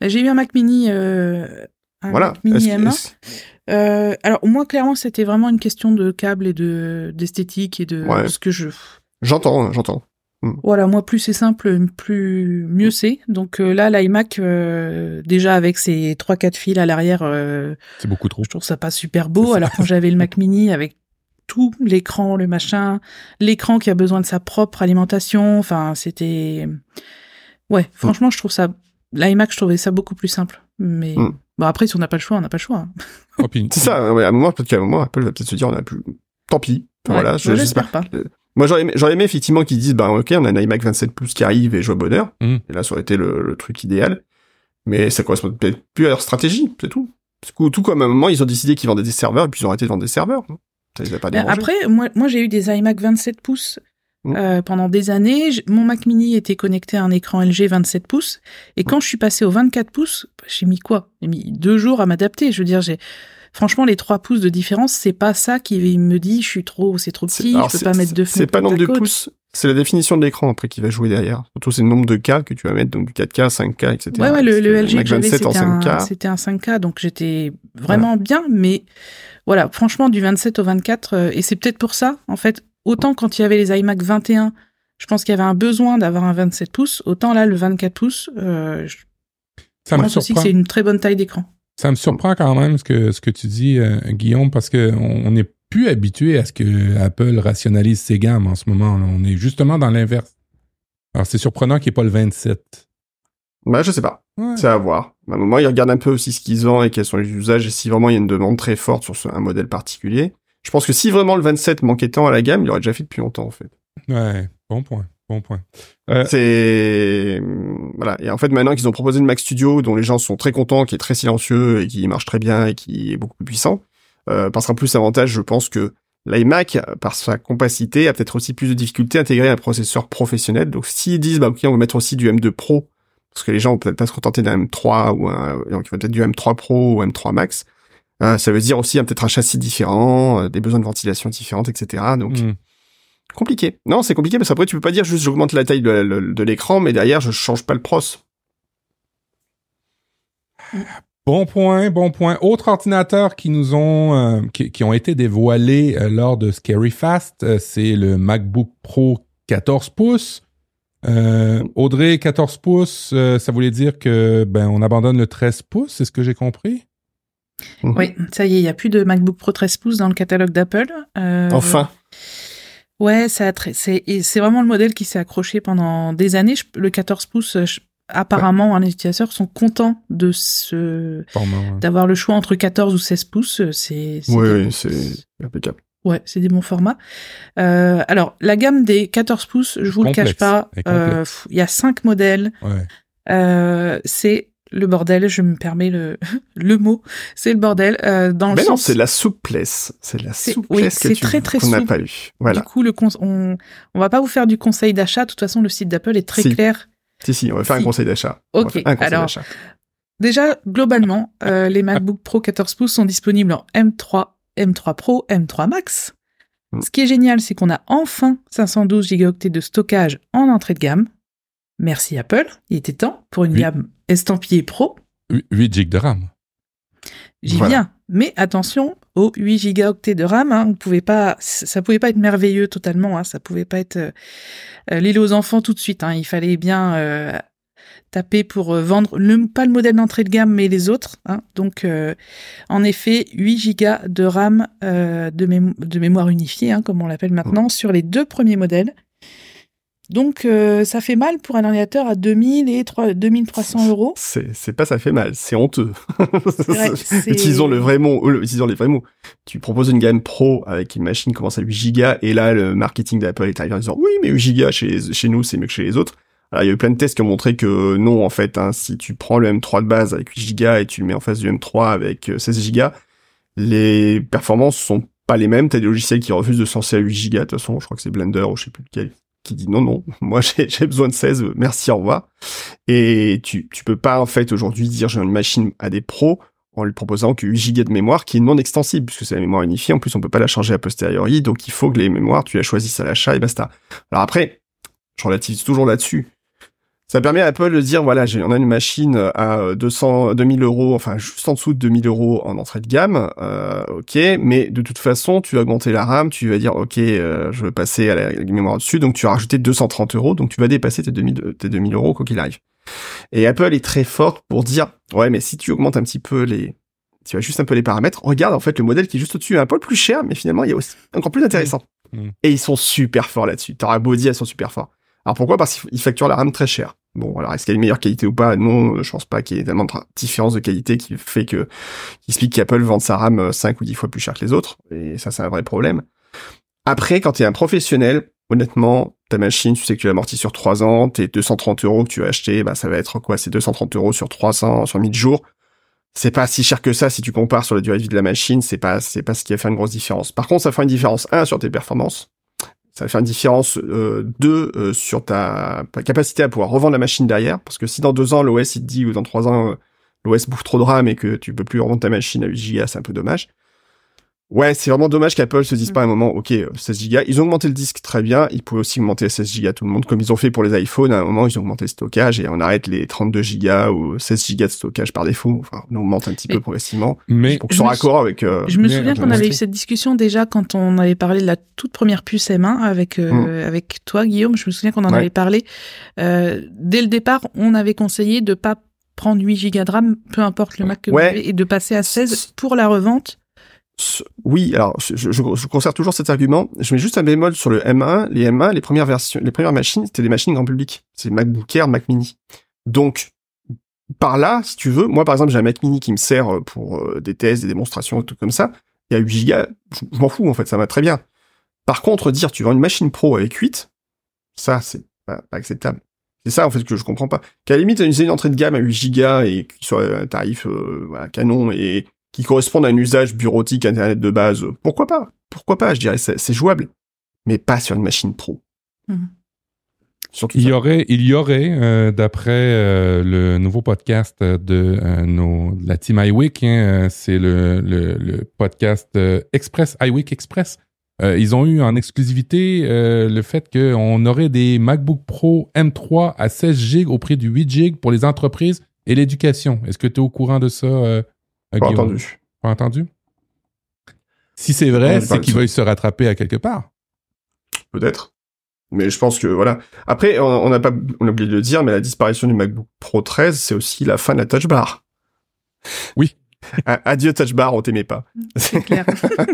Bah, j'ai eu un Mac Mini, euh, Voilà. Mac Mini Est-ce- M1. est-ce- Euh, alors moi, clairement, c'était vraiment une question de câble et de d'esthétique et de Ouais. ce que je J'entends, hein, j'entends. Voilà, moi, plus c'est simple, plus mieux c'est. Donc euh, là, l'iMac, euh, déjà avec ses trois quatre fils à l'arrière, euh, C'est beaucoup trop. je trouve ça pas super beau. Alors quand j'avais le Mac Mini avec tout l'écran, le machin, l'écran qui a besoin de sa propre alimentation, enfin c'était, ouais, franchement, je trouve ça, l'iMac, je trouvais ça beaucoup plus simple. Mais Mm. Bon après, si on n'a pas le choix, on n'a pas le choix. hein. Oh, C'est ça, ouais, à un moment, peut-être qu'à un moment, Apple va peut-être se dire, on a plus, tant pis. Enfin, Ouais, voilà, je, moi, j'espère. pas. Moi, j'aurais aimé, j'aurais aimé effectivement qu'ils disent, bah, ok, on a un iMac 27 pouces qui arrive et joue au bonheur. Mm. Et là, ça aurait été le, le truc idéal. Mais ça correspond peut-être plus à leur stratégie, c'est tout. Coup, tout comme à un moment, ils ont décidé qu'ils vendaient des serveurs et puis ils ont arrêté de vendre des serveurs. Ça les a pas dérangés. Après, moi, moi j'ai eu des iMac 27 pouces Mm. euh, pendant des années. Mon Mac Mini était connecté à un écran LG 27 pouces. Et quand je suis passé au 24 pouces, j'ai mis quoi? J'ai mis deux jours à m'adapter. Je veux dire, j'ai franchement les 3 pouces de différence, c'est pas ça qui me dit je suis trop, c'est trop petit, je peux pas mettre deux C'est pas nombre de pouces, c'est la définition de l'écran après qui va jouer derrière. Surtout, c'est le nombre de K que tu vas mettre, donc du 4K, 5K, etc. Ouais, ouais, le, le LG Mac que j'avais, 27 en c'était un, 5K. c'était un 5K, donc j'étais vraiment bien, mais voilà, franchement, du 27 au 24, euh, et c'est peut-être pour ça, en fait, autant quand il y avait les iMac 21, je pense qu'il y avait un besoin d'avoir un 27 pouces, autant là, le 24 pouces, euh, je Ça me pense aussi que c'est une très bonne taille d'écran. Ça me surprend quand même ce que, ce que tu dis, euh, Guillaume, parce que on on n'est plus habitué à ce que Apple rationalise ses gammes en ce moment. là. On est justement dans l'inverse. Alors, c'est surprenant qu'il n'y ait pas le 27. Bah, je sais pas. Ouais. C'est à voir. À un moment, ils regardent un peu aussi ce qu'ils vendent et quels sont les usages et si vraiment il y a une demande très forte sur ce- un modèle particulier. Je pense que si vraiment le 27 manquait tant à la gamme, il aurait déjà fait depuis longtemps, en fait. Ouais, bon point, bon point. Euh, C'est, voilà. Et en fait, maintenant qu'ils ont proposé le Mac Studio, dont les gens sont très contents, qui est très silencieux et qui marche très bien et qui est beaucoup plus puissant, euh, passera plus avantage, je pense que l'iMac, par sa compacité, a peut-être aussi plus de difficultés à intégrer un processeur professionnel. Donc, s'ils disent, bah, ok, on va mettre aussi du M2 Pro, parce que les gens vont peut-être pas se contenter d'un M3 ou un, donc il va peut-être du M3 Pro ou M3 Max. Euh, ça veut dire aussi hein, peut-être un châssis différent, euh, des besoins de ventilation différentes, etc. Donc, hmm. compliqué. Non, c'est compliqué parce qu'après tu peux pas dire juste j'augmente la taille de, de- de l'écran, mais derrière je change pas le pros. Bon point, bon point. Autres ordinateurs qui nous ont, euh, qui, qui ont été dévoilés euh, lors de Scary Fast, c'est le MacBook Pro 14 pouces. Euh, Audrey, 14 pouces, euh, ça voulait dire que ben on abandonne le 13 pouces, c'est ce que j'ai compris? Mhm. Oui, ça y est, il y a plus de MacBook Pro 13 pouces dans le catalogue d'Apple. Euh, Enfin, Ouais, c'est vraiment le modèle qui s'est accroché pendant des années. Je- le 14 pouces, euh, je- apparemment, les utilisateurs sont contents de ce d'avoir le choix entre 14 ou 16 pouces. C'est oui, c'est impeccable. Ouais, c'est des bons formats. Euh, alors, la gamme des 14 pouces, je vous le cache pas, euh, il y a cinq modèles. Ouais. Euh, c'est le bordel, je me permets le, le mot, c'est le bordel. Euh, dans le Mais non, c'est la souplesse. C'est la souplesse oui, que très, très qu'on n'a pas eu. Voilà. Du coup, le on, on va pas vous faire du conseil d'achat. De toute façon, le site d'Apple est très clair. Si, si, on va faire un conseil d'achat. Ok, alors, déjà, globalement, euh, les MacBook Pro 14 pouces sont disponibles en M3, M3 Pro, M3 Max. Mm. Ce qui est génial, c'est qu'on a enfin 512 Go de stockage en entrée de gamme. Merci Apple, il était temps pour une gamme estampillée Pro. 8 GB de RAM. J'y viens, mais attention aux 8 Go de RAM. Hein, on pouvait pas, ça pouvait pas être merveilleux totalement. Hein, ça pouvait pas être euh, euh, l'île aux enfants tout de suite. Hein, il fallait bien euh, taper pour euh, vendre le, pas le modèle d'entrée de gamme, mais les autres. Hein. Donc, en effet, 8 Go de RAM de, de, mémoire unifiée, hein, comme on l'appelle maintenant, sur les deux premiers modèles. Donc, euh, ça fait mal pour un ordinateur à 2000 et 3, 2300 euros. C'est pas ça fait mal, c'est honteux. utilisons le vrai mot, utilisons les vrais mots. Tu proposes une gamme pro avec une machine qui commence à 8 Go et là, le marketing d'Apple est arrivé en disant oui, mais 8 Go chez, chez nous, c'est mieux que chez les autres. Alors, il y a eu plein de tests qui ont montré que non, en fait, hein, si tu prends le M3 de base avec 8 Go et tu le mets en face du M3 avec 16 Go, les performances sont pas les mêmes. T'as des logiciels qui refusent de censer à 8 Go. De toute façon, je crois que c'est Blender ou je sais plus lequel qui dit non, non, moi j'ai besoin de 16, merci, au revoir. Et tu, tu peux pas en fait aujourd'hui dire j'ai une machine à des pros en lui proposant que 8 Go de mémoire qui est non extensible puisque c'est la mémoire unifiée. En plus, on peut pas la changer a posteriori, donc il faut que les mémoires, tu la choisisses à l'achat et basta. Alors après, je relativise toujours là-dessus. Ça permet à Apple de dire, voilà, on a une machine à 200, 2000 euros, enfin juste en dessous de 2000 euros en entrée de gamme, euh, ok, mais de toute façon, tu vas augmenter la RAM, tu vas dire, ok, euh, je veux passer à la, mémoire dessus, donc tu vas rajouter 230 euros, donc tu vas dépasser tes 2000, tes 2000 euros quoi qu'il arrive. Et Apple est très forte pour dire, ouais, mais si tu augmentes un petit peu les, tu vas juste un peu les paramètres, regarde en fait le modèle qui est juste au-dessus, un peu plus cher, mais finalement il y a aussi encore plus intéressant. Mmh. Et ils sont super forts là-dessus. T'auras beau dire, ils sont super forts. Alors pourquoi? Parce qu'ils facturent la RAM très cher. Bon, alors est-ce qu'il y a une meilleure qualité ou pas? Non, je pense pas qu'il y ait tellement de différence de qualité qui fait que qui explique qu'Apple vend sa RAM 5 ou 10 fois plus cher que les autres. Et ça, c'est un vrai problème. Après, quand tu es un professionnel, honnêtement, ta machine, tu sais que tu l'amortis sur 3 ans, tes 230 euros que tu vas acheter, bah ça va être quoi? C'est 230 euros sur 300, sur 1000 jours. C'est pas si cher que ça si tu compares sur la durée de vie de la machine. C'est pas, c'est pas ce qui va faire une grosse différence. Par contre, ça fera une différence un sur tes performances ça va faire une différence euh, deux euh, sur ta, capacité à pouvoir revendre la machine derrière, parce que si dans deux ans l'OS il te dit ou dans trois ans euh, l'OS bouffe trop de RAM et que tu peux plus revendre ta machine à 8 Go, c'est un peu dommage. Ouais, c'est vraiment dommage qu'Apple se dise pas à un moment, ok, 16 Go. Ils ont augmenté le disque très bien. Ils pouvaient aussi augmenter à 16 Go à tout le monde, comme ils ont fait pour les iPhones. À un moment, ils ont augmenté le stockage et on arrête les 32 Go ou 16 Go de stockage par défaut. Enfin, on augmente un petit peu progressivement. Mais pour que soit raccord avec. Euh, je me souviens qu'on avait eu cette discussion déjà quand on avait parlé de la toute première puce M1 avec euh, mm. avec toi, Guillaume. Je me souviens qu'on en avait parlé. Euh, dès le départ, on avait conseillé de pas prendre 8 Go de RAM, peu importe le Mac que vous avez, et de passer à 16 pour la revente oui, alors je, je, je, conserve toujours cet argument. Je mets juste un bémol sur le M1. Les M1, les premières versions, les premières machines, c'était des machines grand public. C'est MacBook Air, Mac Mini. Donc par là, si tu veux, moi par exemple j'ai un Mac Mini qui me sert euh, pour euh, des tests, des démonstrations, tout comme ça. Il y a 8 Go, je, m'en fous en fait, ça va très bien. Par contre, dire tu vends une machine pro avec 8, ça c'est pas, acceptable. C'est ça en fait que je comprends pas. Qu'à la limite, une, entrée de gamme à 8 Go et qui soit un tarif euh, voilà, canon et qui correspondent à un usage bureautique Internet de base, pourquoi pas? Pourquoi pas? Je dirais c'est jouable, mais pas sur une machine pro. Mhm. il y, aurait, il y aurait, euh, d'après euh, le nouveau podcast de, euh, nos, la team iWeek, hein, c'est le, le, le, podcast Express, iWeek Express. ils ont eu en exclusivité le fait qu'on aurait des MacBook Pro M3 à 16 GB au prix du 8 GB pour les entreprises et l'éducation. Est-ce que tu es au courant de ça, pas entendu. Pas entendu? Si c'est vrai, c'est qu'il veuille se rattraper à quelque part. Peut-être. Mais je pense que voilà. Après, on n'a pas, on a oublié de le dire, mais la disparition du MacBook Pro 13, c'est aussi la fin de la Touch Bar. Oui. Adieu Touch Bar, on t'aimait pas. C'est clair.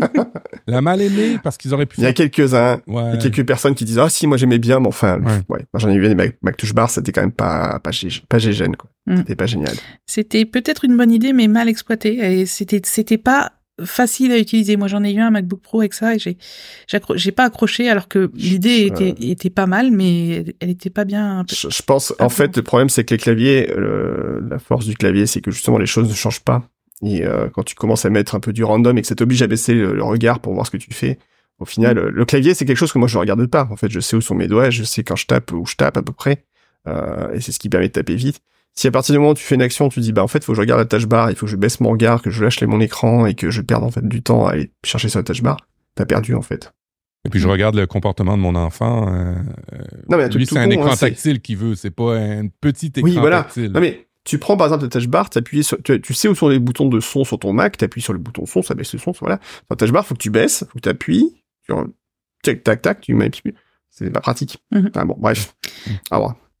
La mal aimée parce qu'ils auraient pu. Il y a quelques-uns, Ouais. il y a quelques personnes qui disent ah si moi j'aimais bien, mais enfin Ouais. ouais, moi j'en ai vu des Mac, Mac Touch Bar, c'était quand même pas pas gé- pas gégène quoi. Mm. C'était pas génial. C'était peut-être une bonne idée, mais mal exploitée. Et c'était, c'était pas facile à utiliser. Moi, j'en ai eu un MacBook Pro avec ça et j'ai, pas accroché alors que l'idée était, était pas mal, mais elle était pas bien. Je, je pense en bon. fait le problème c'est que les claviers, euh, la force du clavier c'est que justement les choses ne changent pas. Et euh, quand tu commences à mettre un peu du random et que ça t'oblige à baisser le, le regard pour voir ce que tu fais, au final euh, le clavier c'est quelque chose que moi je regarde pas. En fait je sais où sont mes doigts, je sais quand je tape où je tape à peu près, euh, et c'est ce qui permet de taper vite. Si à partir du moment où tu fais une action, tu dis bah en fait faut que je regarde la tâche bar, il faut que je baisse mon regard, que je lâche les- mon écran et que je perde en fait du temps à aller chercher sur la tâche bar, t'as perdu en fait. Et puis je regarde le comportement de mon enfant. euh, Non mais lui, c'est un con, écran hein, tactile qu'il veut. C'est pas un petit écran Oui, voilà. tactile. Non mais tu prends par exemple la touch bar, t'appuies sur, tu, tu sais où sont les boutons de son sur ton Mac, t'appuies sur le bouton son, ça baisse le son, voilà. Sur la touch bar, faut que tu baisses, faut que tu appuies, tu tac tac tac, tu mets, c'est pas pratique. Enfin bon, bref.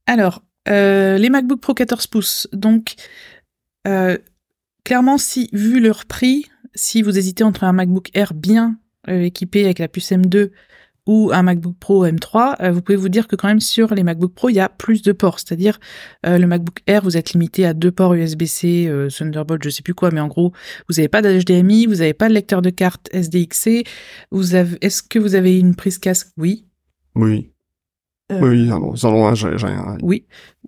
Alors, euh, les MacBook Pro 14 pouces. Donc, euh, clairement, si, vu leur prix, si vous hésitez entre un MacBook Air bien euh, équipé avec la puce M2 ou un MacBook Pro M3, euh, vous pouvez vous dire que quand même sur les MacBook Pro, il y a plus de ports. C'est-à-dire, euh, le MacBook Air, vous êtes limité à deux ports USB-C, euh, Thunderbolt, je sais plus quoi, mais en gros, vous n'avez pas d'HDMI, vous n'avez pas de lecteur de carte SDXC. Vous avez, est-ce que vous avez une prise casque? Oui. Oui. Euh, Oui, non, j'ai j'ai rien. Oui,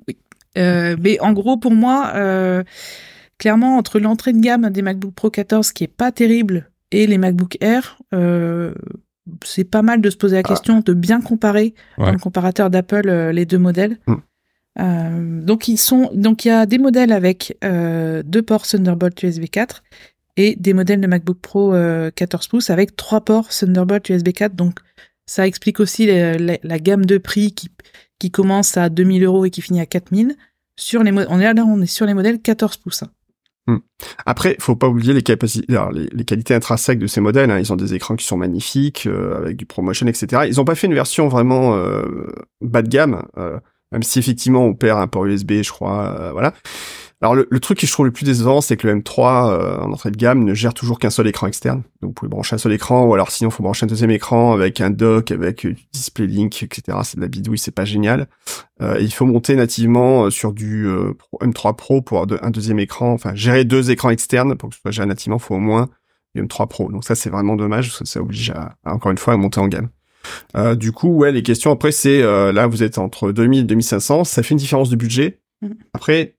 oui. Mais en gros, pour moi, clairement, entre l'entrée de gamme des MacBook Pro 14, qui est pas terrible, et les MacBook Air, euh, c'est pas mal de se poser la Ah. question de bien comparer Ouais. dans le comparateur d'Apple euh, les deux modèles. Mm. Euh, donc ils sont, donc il y a des modèles avec euh, deux ports Thunderbolt USB 4 et des modèles de MacBook Pro euh, 14 pouces avec trois ports Thunderbolt USB 4. Donc ça explique aussi la, gamme de prix qui, qui commence à 2000 euros et qui finit à 4000. Sur les mo- on est là, on est sur les modèles 14 pouces. hein. Après, faut pas oublier les capacités, les, les qualités intrinsèques de ces modèles. hein. Ils ont des écrans qui sont magnifiques, euh, avec du ProMotion, etc. Ils ont pas fait une version vraiment euh, bas de gamme, euh, même si effectivement on perd un port USB, je crois. euh, voilà. Alors le, le truc qui je trouve le plus décevant, c'est que le M3 euh, en entrée de gamme ne gère toujours qu'un seul écran externe. Donc vous pouvez brancher un seul écran, ou alors sinon faut brancher un deuxième écran avec un dock, avec euh, du display link, etc. C'est de la bidouille, c'est pas génial. Euh, il faut monter nativement euh, sur du euh, Pro- M3 Pro pour avoir de- un deuxième écran, enfin gérer deux écrans externes pour que ce soit géré nativement, faut au moins du M3 Pro. Donc ça c'est vraiment dommage, parce que ça oblige à, à, encore une fois à monter en gamme. Euh, du coup, ouais, les questions après c'est euh, là vous êtes entre 2000 et 2500, ça fait une différence de budget. Mhm. Après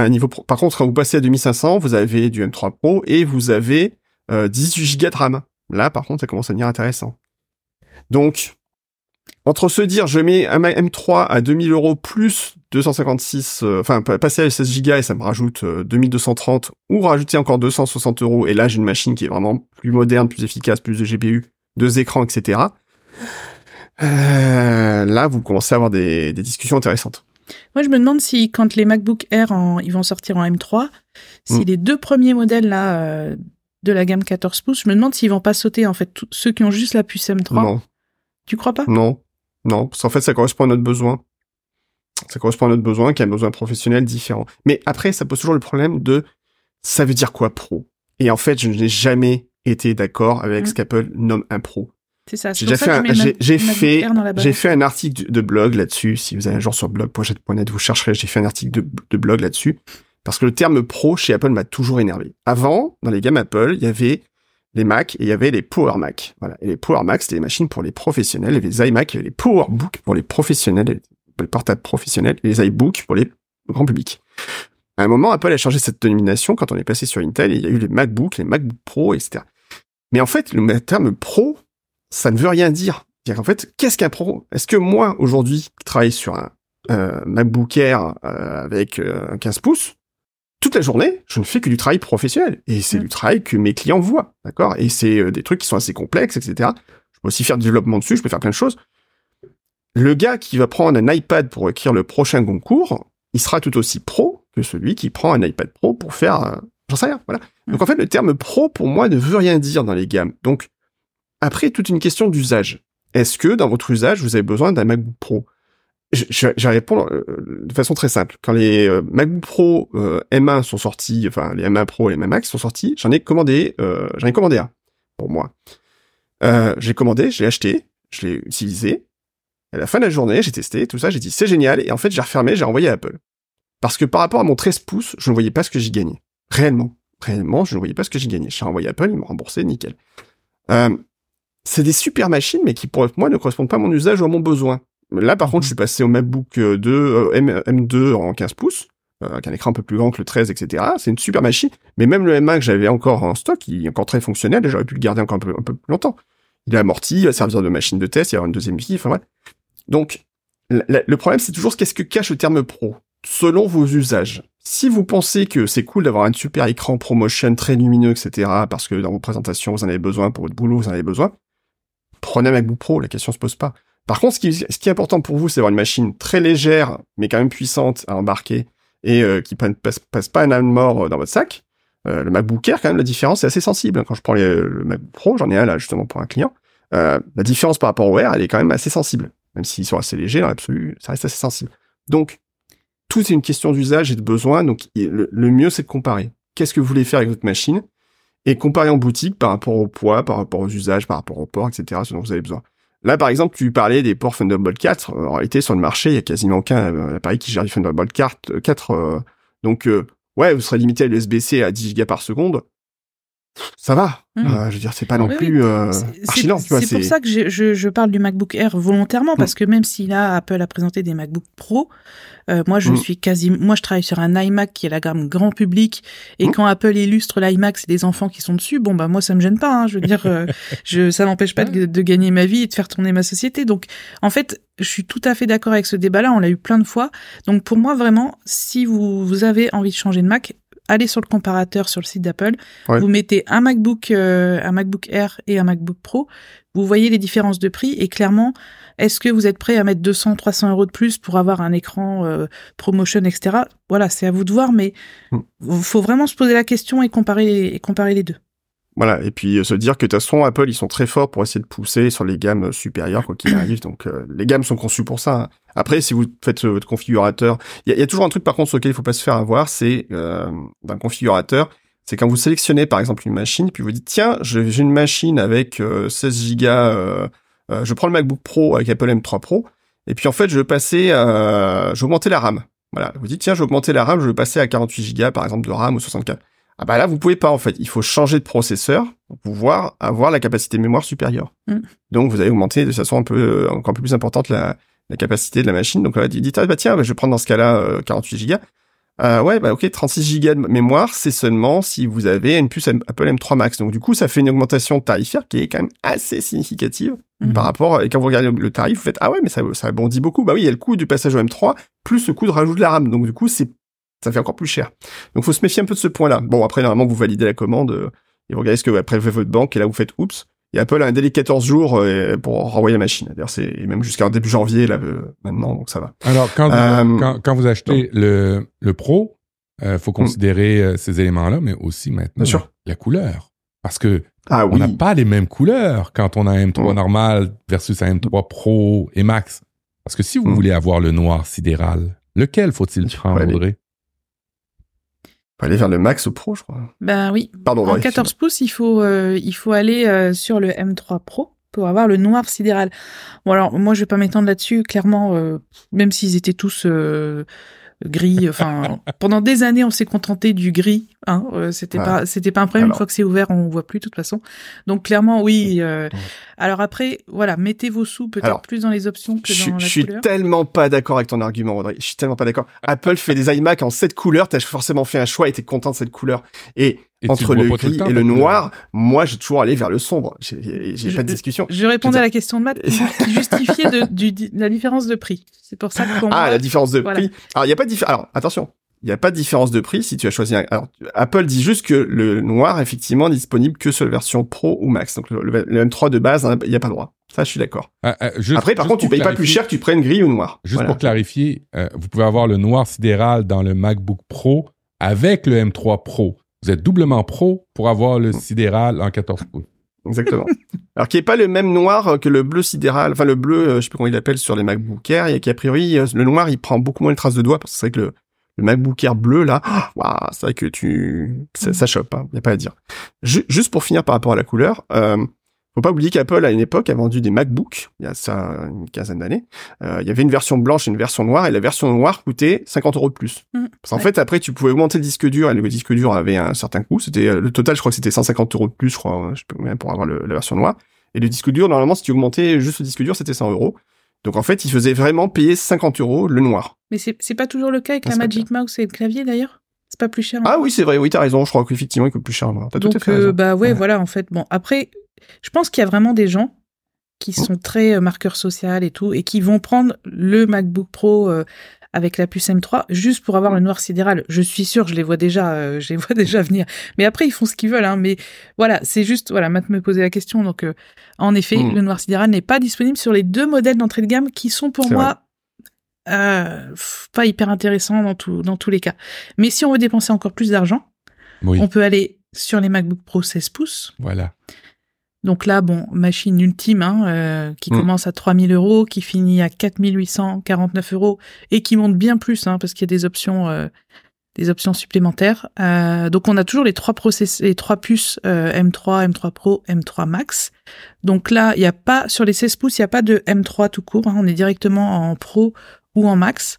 un niveau par contre quand vous passez à 2500, vous avez du M3 Pro et vous avez euh, 18 Go de RAM. Là par contre, ça commence à devenir intéressant. Donc entre se dire je mets un Ma- M3 à 2000 euros plus 256, euh, enfin pa- passer à 16 Go et ça me rajoute euh, 2230 ou rajouter encore 260 euros et là j'ai une machine qui est vraiment plus moderne, plus efficace, plus de GPU, deux écrans, etc. Euh, là vous commencez à avoir des discussions intéressantes. Moi, je me demande si, quand les MacBook Air, en- ils vont sortir en M3, si Mm. les deux premiers modèles là euh, de la gamme 14 pouces, je me demande s'ils vont pas sauter en fait tous ceux qui ont juste la puce M3. Non, Tu crois pas? Non, non, parce qu'en fait ça correspond à notre besoin. Ça correspond à notre besoin qui a un besoin professionnel différent. Mais après ça pose toujours le problème de ça veut dire quoi pro? Et en fait je n'ai jamais été d'accord avec Mm. ce qu'Apple nomme un pro. C'est ça. J'ai pour fait un- j'ai- fait- J'ai un article de- blog là-dessus. Si vous avez un jour sur blog.jet.net, vous chercherez, j'ai fait un article de, de blog là-dessus. Parce que le terme pro chez Apple m'a toujours énervé. Avant, dans les gammes Apple, il y avait les Mac et il y avait les Power Mac. Voilà. Et les Power Mac, c'était les machines pour les professionnels. Et les iMac, il y avait les Powerbook pour les professionnels, les portables professionnels, et les iBook pour les le grand public. À un moment, Apple a changé cette dénomination quand on est passé sur Intel et il y a eu les MacBook, les MacBook Pro, etc. Mais en fait, le terme pro, ça ne veut rien dire. C'est-à-dire qu'en fait, qu'est-ce qu'un pro? Est-ce que moi, aujourd'hui, qui travaille sur un euh, MacBook Air euh, avec euh, un 15 pouces, toute la journée, je ne fais que du travail professionnel. Et c'est Mm. du travail que mes clients voient, d'accord? Et c'est euh, des trucs qui sont assez complexes, etc. Je peux aussi faire du développement dessus, je peux faire plein de choses. Le gars qui va prendre un iPad pour écrire le prochain concours, il sera tout aussi pro que celui qui prend un iPad Pro pour faire... euh, J'en sais rien, voilà. Donc en fait, le terme pro, pour moi, ne veut rien dire dans les gammes. Donc, après, toute une question d'usage. Est-ce que, dans votre usage, vous avez besoin d'un MacBook Pro? Je, je, je vais répondre euh, de façon très simple. Quand les euh, MacBook Pro euh, M1 sont sortis, enfin les M1 Pro et les M1 Max sont sortis, j'en ai commandé, euh, j'en ai commandé un pour moi. Euh, j'ai commandé, je l'ai acheté, je l'ai utilisé. À la fin de la journée, j'ai testé tout ça, j'ai dit c'est génial et en fait j'ai refermé, j'ai envoyé à Apple. Parce que par rapport à mon 13 pouces, je ne voyais pas ce que j'y gagnais. Réellement, réellement, je ne voyais pas ce que j'y gagnais. J'ai envoyé à Apple, ils m'ont remboursé, nickel. Euh, c'est des super machines, mais qui pour moi ne correspondent pas à mon usage ou à mon besoin. Là, par contre, je suis passé au MacBook 2, euh, M, M2 en 15 pouces, euh, avec un écran un peu plus grand que le 13, etc. C'est une super machine, mais même le M1 que j'avais encore en stock, il est encore très fonctionnel et j'aurais pu le garder encore un peu, un peu plus longtemps. Il est amorti, il va servir de machine de test, il y aura une deuxième vie, enfin ouais. Donc, le problème, c'est toujours qu'est-ce que cache le terme pro, selon vos usages. Si vous pensez que c'est cool d'avoir un super écran ProMotion très lumineux, etc., parce que dans vos présentations, vous en avez besoin, pour votre boulot, vous en avez besoin, prenez un MacBook Pro, la question se pose pas. Par contre, ce qui, est important pour vous, c'est d'avoir une machine très légère, mais quand même puissante à embarquer, et euh, qui ne passe, pas un âne mort dans votre sac. Euh, le MacBook Air, quand même, la différence est assez sensible. Quand je prends les, le MacBook Pro, j'en ai un là justement pour un client, euh, la différence par rapport au Air, elle est quand même assez sensible. Même s'ils sont assez légers, dans l'absolu, ça reste assez sensible. Donc, tout est une question d'usage et de besoin. Donc, le mieux, c'est de comparer. Qu'est-ce que vous voulez faire avec votre machine? Et comparer en boutique par rapport au poids, par rapport aux usages, par rapport au port, etc., ce dont vous avez besoin. Là, par exemple, tu parlais des ports Thunderbolt 4. En réalité, sur le marché, il y a quasiment aucun euh, appareil qui gère du Thunderbolt 4. 4 euh, donc, euh, ouais, vous serez limité à l'USB-C à 10 Go par seconde. Ça va. Mmh. Euh, je veux dire, c'est pas non oui, plus euh, C'est pour ça que je, je, je, parle du MacBook Air volontairement, parce mmh. que même si là, Apple a présenté des MacBook Pro, euh, moi, je mmh. suis quasi, moi, je travaille sur un iMac qui est la gamme grand public, et quand Apple illustre l'iMac, c'est des enfants qui sont dessus. Bon, bah moi, ça me gêne pas. Hein, je veux dire, je, ça m'empêche pas de, de, gagner ma vie et de faire tourner ma société. Donc, en fait, je suis tout à fait d'accord avec ce débat-là. On l'a eu plein de fois. Donc, pour moi, vraiment, si vous, vous avez envie de changer de Mac, allez sur le comparateur sur le site d'Apple, ouais. vous mettez un MacBook, euh, un MacBook Air et un MacBook Pro, vous voyez les différences de prix et clairement, est-ce que vous êtes prêt à mettre 200, 300 euros de plus pour avoir un écran euh, ProMotion, etc. Voilà, c'est à vous de voir, mais il mm. faut vraiment se poser la question et comparer les, et comparer les deux. Voilà, et puis euh, se dire que de toute façon, Apple, ils sont très forts pour essayer de pousser sur les gammes supérieures, quoi qu'il arrive. Donc, euh, les gammes sont conçues pour ça. Hein. Après, si vous faites euh, votre configurateur, il y, a toujours un truc par contre sur lequel il faut pas se faire avoir, c'est euh, d'un configurateur, c'est quand vous sélectionnez par exemple une machine, puis vous dites tiens, j'ai une machine avec 16 Go, je prends le MacBook Pro avec Apple M3 Pro, et puis en fait, je vais passer, je vais augmenter la RAM. Voilà, vous dites tiens, je vais augmenter la RAM, je vais passer à 48 Go par exemple de RAM ou 64. Ah bah là, vous pouvez pas en fait. Il faut changer de processeur pour pouvoir avoir la capacité de mémoire supérieure. Mm. Donc vous allez augmenter de façon un peu euh, encore un peu plus importante la, la capacité de la machine. Donc là, vous dites ah bah tiens, bah, je vais prendre dans ce cas-là euh, 48 Go. Euh, ouais, bah ok, 36 Go de mémoire, c'est seulement si vous avez une puce Apple M3 Max. Donc du coup, ça fait une augmentation tarifaire qui est quand même assez significative mm. par rapport. Et quand vous regardez le tarif, vous faites ah ouais, mais ça ça bondit beaucoup. Bah oui, il y a le coût du passage au M3 plus le coût de rajout de la RAM. Donc du coup, c'est ça fait encore plus cher. Donc faut se méfier un peu de ce point-là. Bon après normalement vous validez la commande euh, et vous regardez ce que après vous votre banque et là vous faites oups. Et Apple a un délai de 14 jours euh, pour renvoyer la machine. D'ailleurs c'est même jusqu'à début janvier là euh, maintenant donc ça va. Alors quand vous, quand, quand, vous achetez le le Pro, faut considérer mm. ces éléments-là, mais aussi maintenant la couleur parce que ah, on n'a pas les mêmes couleurs quand on a un M3 mm. normal versus un M3 Pro et Max. Parce que si vous mm. voulez avoir le noir sidéral, lequel faut-il prendre, Audrey? Faut aller vers le Max ou Pro, je crois. Ben oui. Pardon. En 14 pouces, il faut euh, il faut aller euh, sur le M3 Pro pour avoir le noir sidéral. Bon alors moi je vais pas m'étendre là-dessus. Clairement, euh, même s'ils étaient tous gris. Enfin, pendant des années, on s'est contenté du gris. Hein, euh, c'était ouais. pas, c'était pas un problème. Alors. Une fois que c'est ouvert, on voit plus de toute façon. Donc clairement, oui. Euh, alors après, voilà, mettez vos sous peut-être plus dans les options que je, dans la Je suis couleur. tellement pas d'accord avec ton argument, Audrey. Je suis tellement pas d'accord. Apple fait des iMac en sept couleurs. T'as forcément fait un choix et t'es content de cette couleur. Et, et entre le gris le et le noir, moi, j'ai toujours allé vers le sombre. J'ai pas de discussion. Je répondais à la question de Matt qui justifiait de, du, de, la différence de prix. C'est pour ça que Ah, moi, la différence de voilà. prix. Alors, il y a pas de différence. Alors, attention. Il n'y a pas de différence de prix si tu as choisi un. Alors, Apple dit juste que le noir, effectivement, n'est disponible que sur la version Pro ou Max. Donc, le, le M3 de base, il n'y a pas le droit. Ça, je suis d'accord. Euh, euh, Après, par contre, tu payes pas plus cher que tu prennes gris ou noir. Juste voilà. pour clarifier, euh, vous pouvez avoir le noir sidéral dans le MacBook Pro avec le M3 Pro. Vous êtes doublement pro pour avoir le sidéral en 14 pouces. Exactement. Alors qui est pas le même noir que le bleu sidéral, enfin le bleu, euh, je sais plus comment il l'appelle sur les MacBook Air, et qui a priori euh, le noir il prend beaucoup moins de traces de doigts parce que c'est vrai que le, le MacBook Air bleu là, waouh, c'est vrai que tu ça, ça chope, hein, y a pas à dire. Ju- juste pour finir par rapport à la couleur, euh, faut pas oublier qu'Apple à une époque a vendu des MacBooks, il y a ça une quinzaine d'années. Euh, il y avait une version blanche et une version noire, et la version noire coûtait 50 euros de plus. Mm, Parce qu'en ouais. fait, après, tu pouvais augmenter le disque dur, et le disque dur avait un certain coût. C'était euh, le total, je crois que c'était 150 euros de plus, je crois, hein, je peux même pour avoir le- la version noire. Et le disque dur, normalement, si tu augmentais juste le disque dur, c'était 100 euros. Donc en fait, il faisait vraiment payer 50 euros le noir. Mais c'est pas toujours le cas avec Ah, la Magic Mouse et le clavier d'ailleurs? C'est pas plus cher hein? Ah oui, c'est vrai, oui, t'as raison. Je crois qu'effectivement, il coûte plus cher noir. T'as tout à Donc, fait euh, bah ouais, Ouais. voilà, en fait. Bon, après, je pense qu'il y a vraiment des gens qui Mm. sont très euh, marqueurs social et tout, et qui vont prendre le MacBook Pro euh, avec la puce M3 juste pour avoir le noir sidéral. Je suis sûre, je les vois déjà, euh, je les vois déjà venir. Mais après, ils font ce qu'ils veulent, hein. Mais voilà, c'est juste, voilà, Matt me posait la question. Donc, euh, en effet, Mm. le noir sidéral n'est pas disponible sur les deux modèles d'entrée de gamme qui sont pour moi pas hyper intéressants dans, tout, dans tous les cas. Mais si on veut dépenser encore plus d'argent, Oui, on peut aller sur les MacBook Pro 16 pouces. voilà. Donc là, bon, machine ultime, hein, euh, qui Mm. commence à 3000 euros, qui finit à 4849 euros et qui monte bien plus, hein, parce qu'il y a des options, euh, des options supplémentaires. Euh, donc on a toujours les trois process, les trois puces euh, M3, M3 Pro, M3 Max. Donc là, il n'y a pas sur les 16 pouces, il n'y a pas de M3 tout court. hein, on est directement en Pro ou en Max.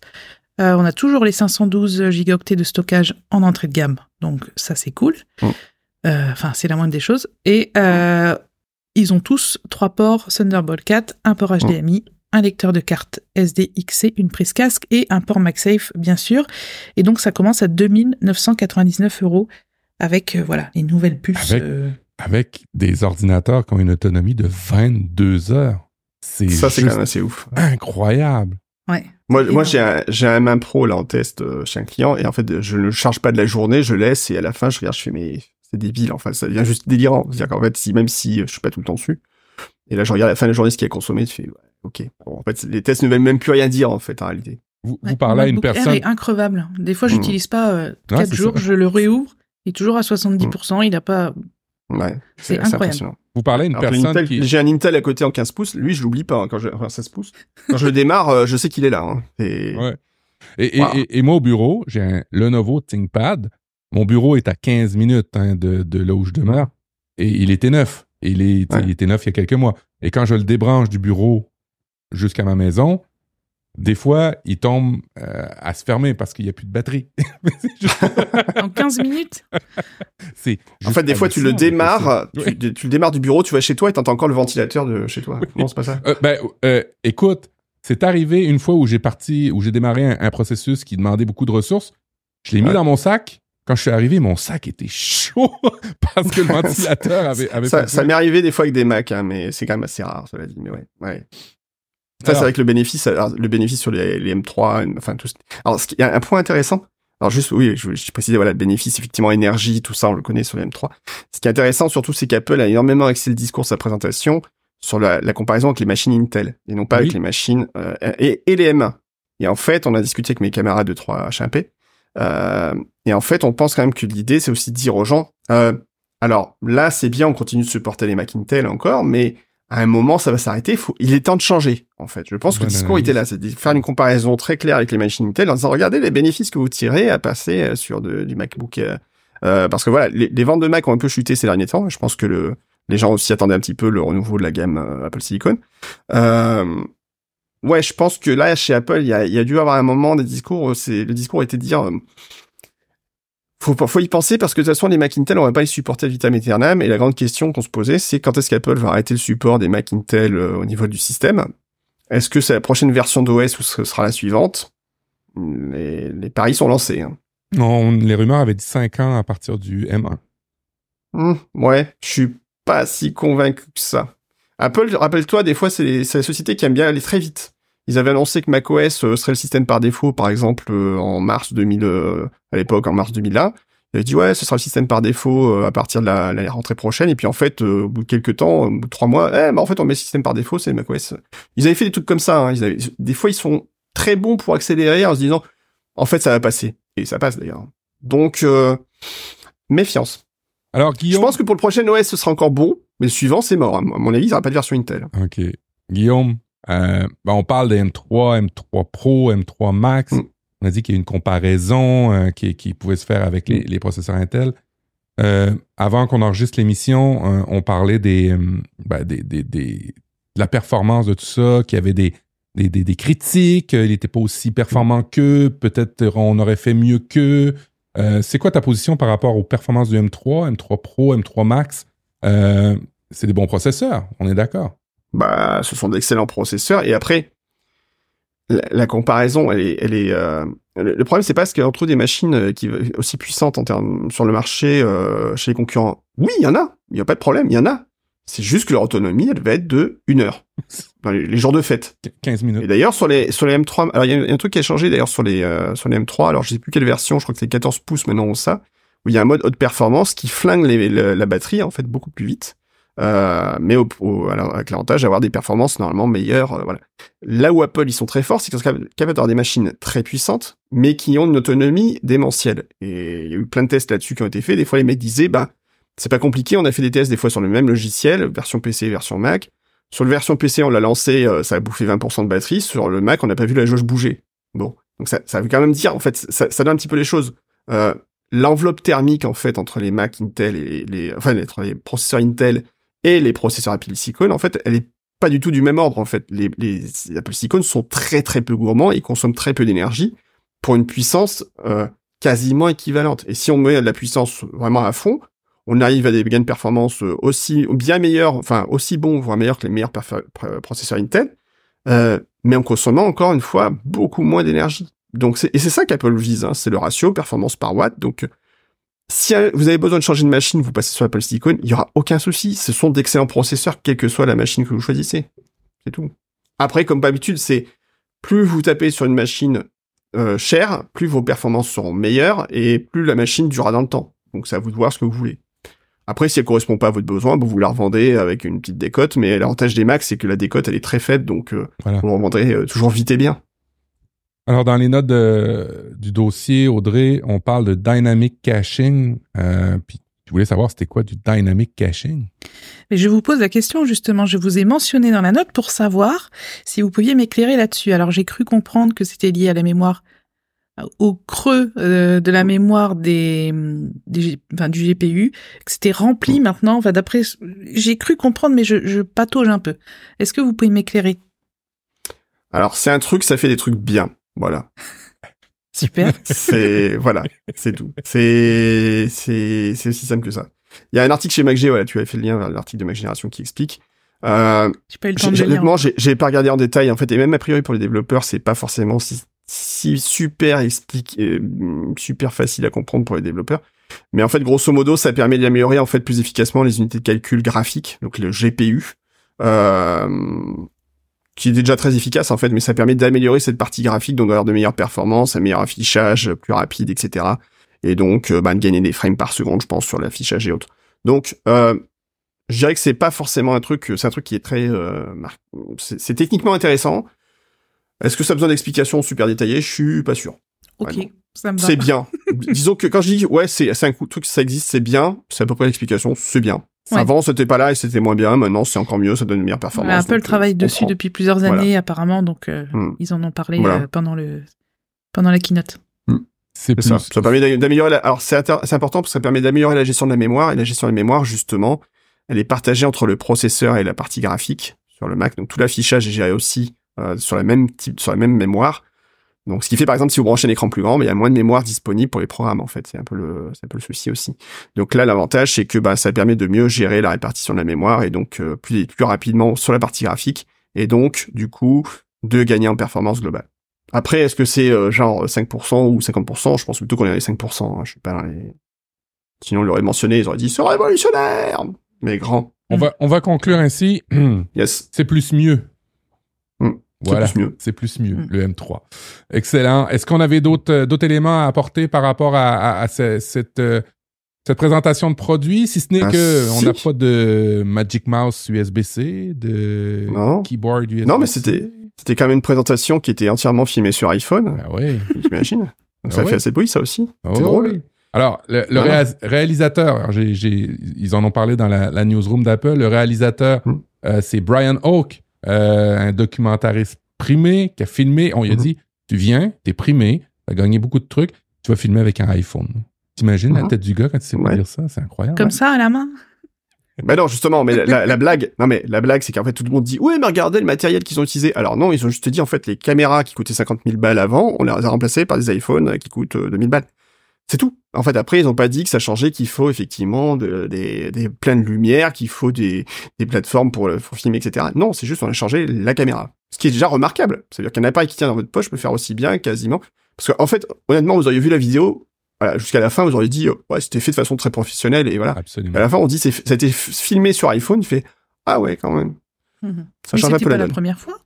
Euh, on a toujours les 512 gigaoctets de stockage en entrée de gamme. Donc ça, c'est cool. Mm. Euh, Enfin, c'est la moindre des choses. Et euh, ils ont tous trois ports Thunderbolt 4, un port HDMI, un lecteur de carte SDXC, une prise casque et un port MagSafe, bien sûr. Et donc, ça commence à 2999 euros avec, euh, voilà, les nouvelles puces. Avec- euh, Avec des ordinateurs qui ont une autonomie de 22 heures. C'est Ça, c'est quand même assez ouf. incroyable. ouais. Moi, j'ai un, un main pro là en test euh, chez un client et en fait je ne le charge pas de la journée, je laisse et à la fin je regarde, je fais mais c'est débile, enfin ça devient juste délirant. C'est-à-dire qu'en fait si même si euh, je suis pas tout le temps dessus et là je regarde à la fin de la journée ce qui est consommé, tu fais ouais, ok. Bon, en fait les tests ne veulent même plus rien dire en fait en réalité. Vous, parlez à une personne. est increvable. Des fois, Mm. j'utilise pas euh, Ouais, 4 c'est jours, ça. je le réouvre. Il est toujours à 70%, il a pas. Ouais, C'est assez incroyable. impressionnant. Vous parlez à une Alors personne qui. J'ai un Intel à côté en 15 pouces, lui je l'oublie pas hein, quand je enfin 16 pouces. Quand je le démarre, euh, je sais qu'il est là. Hein. Et... Ouais. Et, et- Wow. et- et moi, au bureau, j'ai un Lenovo ThinkPad. Mon bureau est à 15 minutes hein, de, de là où je demeure. Et il était neuf. Il, est, Ouais. il était neuf il y a quelques mois. Et quand je le débranche du bureau jusqu'à ma maison, des fois, il tombe euh, à se fermer parce qu'il n'y a plus de batterie. Juste- En 15 minutes? C'est En fait, des fois, tu le démarres, tu, le démarres du bureau, tu vas chez toi et t'entends encore le ventilateur de chez toi. Non, c'est pas ça? Euh, ben, euh, écoute, c'est arrivé une fois où j'ai parti, où j'ai démarré un, un processus qui demandait beaucoup de ressources. Je l'ai mis dans mon sac. Quand je suis arrivé, mon sac était chaud parce que le ventilateur avait, avait ça, pas ça m'est arrivé des fois avec des Macs, hein, mais c'est quand même assez rare, cela dit. Mais ouais, ouais. Ça, c'est avec le bénéfice, alors, le bénéfice sur les, les M3, enfin tout. Alors, ce qui- il y a un point intéressant. Alors juste, oui, je, je précisais, voilà, le bénéfice, effectivement, énergie, tout ça, on le connaît sur les M3. Ce qui est intéressant, surtout, c'est qu'Apple a énormément axé le discours, sa présentation, sur la, la comparaison avec les machines Intel, et non pas Oui. avec les machines, euh, et, et les M1. Et en fait, on a discuté avec mes camarades de 3 H1P, euh, et en fait, on pense quand même que l'idée, c'est aussi de dire aux gens, euh, alors là, c'est bien, on continue de supporter les Mac Intel encore, mais à un moment, ça va s'arrêter. Faut... Il est temps de changer, en fait. Je pense que le discours était là, c'est de faire une comparaison très claire avec les machines Intel en disant, regardez les bénéfices que vous tirez à passer euh, sur de- du MacBook. euh, parce que voilà, les, les ventes de Mac ont un peu chuté ces derniers temps. Je pense que le, les gens aussi attendaient un petit peu le renouveau de la gamme euh, Apple Silicon. Euh, ouais, je pense que là, chez Apple, il y a, y a dû avoir un moment des discours. où C'est le discours était de dire. euh, faut, faut y penser parce que de toute façon, les Mac Intel, on va pas les supporter à vitam aeternam. Et la grande question qu'on se posait, c'est quand est-ce qu'Apple va arrêter le support des Mac Intel euh, au niveau du système? Est-ce que c'est la prochaine version d'OS ou ce sera la suivante? Les, les paris sont lancés. Hein. Non, les rumeurs avaient dit 5 ans à partir du M1. Hmm, ouais, je suis pas si convaincu que ça. Apple, rappelle-toi, des fois, c'est la société qui aime bien aller très vite. Ils avaient annoncé que macOS euh, serait le système par défaut, par exemple, euh, en mars 2000, euh, à l'époque, en mars 2001. Ils avaient dit, ouais, ce sera le système par défaut à partir de la, la rentrée prochaine. Et puis, en fait, au bout de quelques temps, au bout de trois mois, eh, bah, en fait, on met le système par défaut, c'est macOS. Ils avaient fait des trucs comme ça. Hein. Ils avaient, des fois, ils sont très bons pour accélérer en se disant, en fait, ça va passer. Et ça passe, d'ailleurs. Donc, euh, méfiance. Alors, Je Guillaume, pense que pour le prochain OS, ce sera encore bon, Mais le suivant, c'est mort. À mon avis, il n'y aura pas de version Intel. OK. Guillaume, euh, ben, on parle des M3, M3 Pro, M3 Max. Mm. On a dit qu'il y a une comparaison euh, qui, qui pouvait se faire avec les, les processeurs Intel. Euh, avant qu'on enregistre l'émission, on parlait des, ben, des, des, des- de la performance de tout ça, qu'il y avait des, critiques, il n'était pas aussi performant qu'eux, peut-être on aurait fait mieux qu'eux. C'est quoi ta position par rapport aux performances du M3, M3 Pro, M3 Max? C'est des bons processeurs, on est d'accord. Bah, ce sont d'excellents processeurs. Et après, la, la comparaison, elle est, elle est. euh, le problème, c'est pas ce qu'on trouve des machines euh, qui aussi puissantes en termes sur le marché euh, chez les concurrents. Oui, il y en a. Il y a pas de problème, il y en a. C'est juste que leur autonomie, elle va être de une heure dans les, les jours de fête. Qu- 15 minutes. Et d'ailleurs sur les sur les M3, alors il y, a- il y a un truc qui a changé d'ailleurs sur les euh, sur les M3. Alors je sais plus quelle version, je crois que c'est 14 pouces maintenant ou ça, où il y a un mode haute performance qui flingue les- le- la batterie en fait beaucoup plus vite, euh, mais au, au- alors, avec l'avantage d'avoir des performances normalement meilleures. euh, voilà. Là où Apple ils sont très forts, c'est qu'ils sont capables d'avoir des machines très puissantes, mais qui ont une autonomie démentielle. Et il y a eu plein de tests là-dessus qui ont été faits. Des fois les mecs disaient bah c'est pas compliqué, on a fait des tests des fois sur le même logiciel, version PC, version Mac. Sur le version PC, on l'a lancé, euh, ça a bouffé 20% de batterie. Sur le Mac, on n'a pas vu la jauge bouger. Bon, donc ça, veut quand même dire, en fait, ça, donne un petit peu les choses. L'enveloppe thermique, en fait, entre les Mac Intel et les, enfin, entre les processeurs Intel et les processeurs Apple Silicon, en fait, elle est pas du tout du même ordre, en fait. Les, Apple Silicon sont très très peu gourmands et consomment très peu d'énergie pour une puissance euh, quasiment équivalente. Et si on met de la puissance vraiment à fond, on arrive à des gains de performance euh, aussi bien meilleurs, enfin aussi bons, voire meilleurs que les meilleurs processeurs Intel, euh, mais en consommant encore une fois beaucoup moins d'énergie. Donc et c'est ça qu'Apple vise, hein, c'est le ratio performance par watt. Donc si euh, vous avez besoin de changer de machine, vous passez sur Apple Silicon, il y aura aucun souci. Ce sont d'excellents processeurs, quelle que soit la machine que vous choisissez. C'est tout. Après, comme d'habitude, c'est plus vous tapez sur une machine euh, chère, plus vos performances seront meilleures et plus la machine durera dans le temps. Donc c'est à vous de voir ce que vous voulez. Après, si elle correspond pas à votre besoin, vous la revendez avec une petite décote, mais l'avantage des Macs, c'est que la décote, elle est très faible, donc euh, Voilà. vous la revendrez euh, toujours vite et bien. Alors, dans les notes de- du dossier, Audrey, on parle de dynamic caching. Euh, puis, je voulais savoir c'était quoi du dynamic caching? Mais je vous pose la question justement, je vous ai mentionné dans la note pour savoir si vous pouviez m'éclairer là-dessus. Alors j'ai cru comprendre que c'était lié à la mémoire, euh, au creux euh, de la mémoire des, des G- enfin, du GPU, que c'était rempli maintenant. Enfin d'après, j'ai cru comprendre, mais je, je patauge un peu. Est-ce que vous pouvez m'éclairer? Alors c'est un truc, ça fait des trucs bien. Voilà. Super. C'est voilà, c'est tout. C'est c'est c'est aussi simple que ça. Il y a un article chez MacG, voilà, tu avais fait le lien vers l'article de Mac Génération qui explique. Euh, J'ai pas eu le temps de honnêtement, j'ai pas regardé en détail en fait, et même a priori pour les développeurs, c'est pas forcément si, si super expliqué, euh, super facile à comprendre pour les développeurs. Mais en fait, grosso modo, ça permet d'améliorer en fait plus efficacement les unités de calcul graphique, donc le GPU. Euh, qui est déjà très efficace en fait, mais ça permet d'améliorer cette partie graphique, donc d'avoir de meilleures performances, un meilleur affichage, plus rapide, etc. Et donc euh, bah, de gagner des frames par seconde, je pense, sur l'affichage et autres. Donc, euh, je dirais que c'est pas forcément un truc, c'est un truc qui est très, euh, c'est techniquement intéressant. Est-ce que ça a besoin d'explications super détaillées? Je suis pas sûr. Ok, ça me va. C'est bien. Disons que quand je dis ouais, c'est un truc, ça existe, c'est bien. C'est à peu près l'explication, c'est bien. Ouais. Avant, c'était pas là et c'était moins bien. Maintenant, c'est encore mieux, ça donne une meilleure Voilà, performance. Apple donc, travaille dessus comprends. depuis plusieurs Voilà. années apparemment, donc euh, Hmm. ils en ont parlé Voilà. euh, pendant le pendant la keynote. C'est C'est ça. Ça permet d'am- d'améliorer la... Alors, c'est inter- c'est important parce que ça permet d'améliorer la gestion de la mémoire. Et la gestion de la mémoire, justement, elle est partagée entre le processeur et la partie graphique sur le Mac. Donc, tout l'affichage est géré aussi euh, sur la même type, sur la même mémoire. Donc, ce qui fait, par exemple, si vous branchez un écran plus grand, mais il y a moins de mémoire disponible pour les programmes, en fait. C'est un peu le, c'est un peu le souci aussi. Donc là, l'avantage, c'est que, bah, ça permet de mieux gérer la répartition de la mémoire et donc, euh, plus, plus rapidement sur la partie graphique. Et donc, du coup, de gagner en performance globale. Après, est-ce que c'est euh, genre 5% ou 50% Je pense plutôt qu'on est dans les 5%. hein, je suis pas dans les... Sinon, on l'aurait mentionné, ils auraient dit c'est révolutionnaire Mais grand. On va, on va conclure ainsi. Yes. c'est plus mieux. Hmm, c'est Voilà. plus mieux. C'est plus mieux, Mm. le M3. Excellent. Est-ce qu'on avait d'autres euh, d'autres éléments à apporter par rapport à, à- à ce- cette, euh, cette présentation de produit, si ce n'est Ah, que si. on n'a pas de Magic Mouse USB-C, de Non. keyboard USB-C. Non, mais c'était- C'était quand même une présentation qui était entièrement filmée sur iPhone, Ah oui. j'imagine. Donc ça Ah fait assez de bruit, ça aussi. Ah C'est drôle. oui. Alors, le, le Voilà. réa- réalisateur, alors, j'ai- j'ai- ils en ont parlé dans la, la newsroom d'Apple. Le réalisateur, Mm. euh, c'est Brian Oak, euh, un documentariste primé qui a filmé. On lui a Mhm. dit Tu viens, t'es primé, t'as gagné beaucoup de trucs, tu vas filmer avec un iPhone. T'imagines la Mhm. tête du gars quand tu sais pas Ouais. dire ça C'est incroyable. Comme ça, à la main? Bah non, justement, mais la, la- la blague, non mais la blague, c'est qu'en fait tout le monde dit ouais, mais regardez le matériel qu'ils ont utilisé. Alors non, ils ont juste dit en fait les caméras qui coûtaient 50 000 balles avant, on les a remplacées par des iPhones euh, qui coûtent euh, 2000 balles. C'est tout. En fait, après, ils ont pas dit que ça changeait, qu'il faut effectivement de- des, des pleines lumières, qu'il faut des, des plateformes pour, filmer, etc. Non, c'est juste on a changé la caméra. Ce qui est déjà remarquable. C'est-à-dire qu'un appareil qui tient dans votre poche peut faire aussi bien quasiment. Parce qu'en fait, honnêtement, vous auriez vu la vidéo, voilà, jusqu'à la fin, vous auriez dit, euh, ouais, c'était fait de façon très professionnelle et voilà. Absolument. À la fin, on dit c'est ça a été filmé sur iPhone. Il fait ah ouais quand même. Mhm. Ça change un c'était peu pas la la donne. première fois?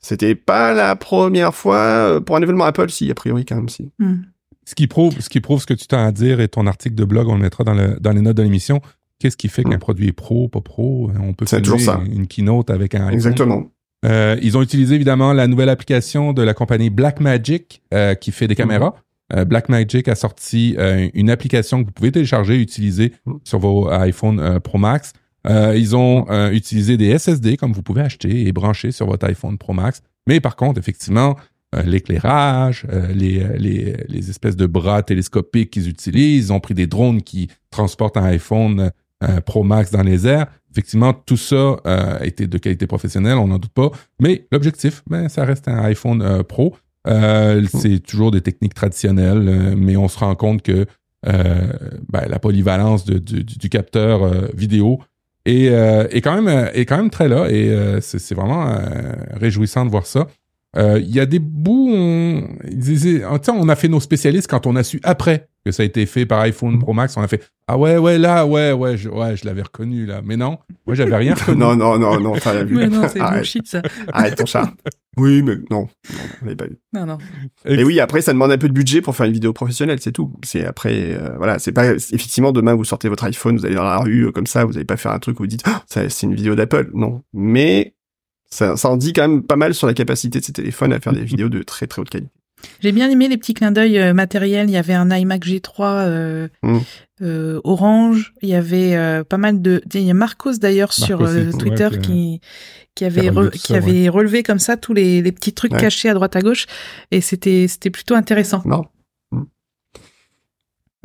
C'était pas la première fois euh, pour un événement Apple, si a priori quand même si. Mhm. Ce qui prouve, ce qui prouve ce que tu t'as à dire et ton article de blog, on le mettra dans, le, dans les notes de l'émission. Qu'est-ce qui fait qu'un Mm. produit est pro, pas pro? On peut ça. une keynote avec un iPhone. Exactement. Euh, ils ont utilisé évidemment la nouvelle application de la compagnie Blackmagic euh, qui fait des caméras. Euh, Blackmagic a sorti euh, une application que vous pouvez télécharger et utiliser Mhm. sur vos iPhone euh, Pro Max. Euh, ils ont euh, utilisé des SSD comme vous pouvez acheter et brancher sur votre iPhone Pro Max. Mais par contre, effectivement, euh, l'éclairage, euh, les, euh, les, les espèces de bras télescopiques qu'ils utilisent, ils ont pris des drones qui transportent un iPhone euh, Pro Max dans les airs. Effectivement, tout ça euh, était de qualité professionnelle, on n'en doute pas. Mais l'objectif, ben, ça reste un iPhone euh, Pro. Euh, c'est toujours des techniques traditionnelles, euh, mais on se rend compte que euh, ben, la polyvalence de- du, capteur euh, vidéo est, euh, est, quand même, euh, est quand même très là et euh, c'est vraiment euh, réjouissant de voir ça. Euh, Il y a des bouts, on, ils disaient- tu sais, on a fait nos spécialistes quand on a su après que ça a été fait par iPhone Pro Max. On a fait ah ouais ouais là ouais ouais je, ouais je l'avais reconnu là, mais non, moi j'avais rien reconnu. non non non non, t'as rien vu. Mais non, c'est bullshit, ça. arrête ton chat. Oui mais non, non on l'avait pas vu. Non, non. Et oui après ça demande un peu de budget pour faire une vidéo professionnelle, c'est tout. C'est après euh, voilà c'est pas effectivement demain vous sortez votre iPhone, vous allez dans la rue euh, comme ça, vous allez pas faire un truc où vous dites Ah, ça c'est une vidéo d'Apple, non. Mais ça, ça en dit quand même pas mal sur la capacité de ces téléphones à faire des vidéos de très très haute qualité. J'ai bien aimé les petits clins d'œil euh, matériels. Il y avait un iMac G3 euh, Mm. euh, orange. Il y avait euh, pas mal de. Il y a Marcos d'ailleurs sur euh, ouais, Twitter qui qui qui avait qui re- ça, avait relevé comme ça tous les, les petits trucs Ouais. cachés à droite à gauche et c'était c'était plutôt intéressant. Non.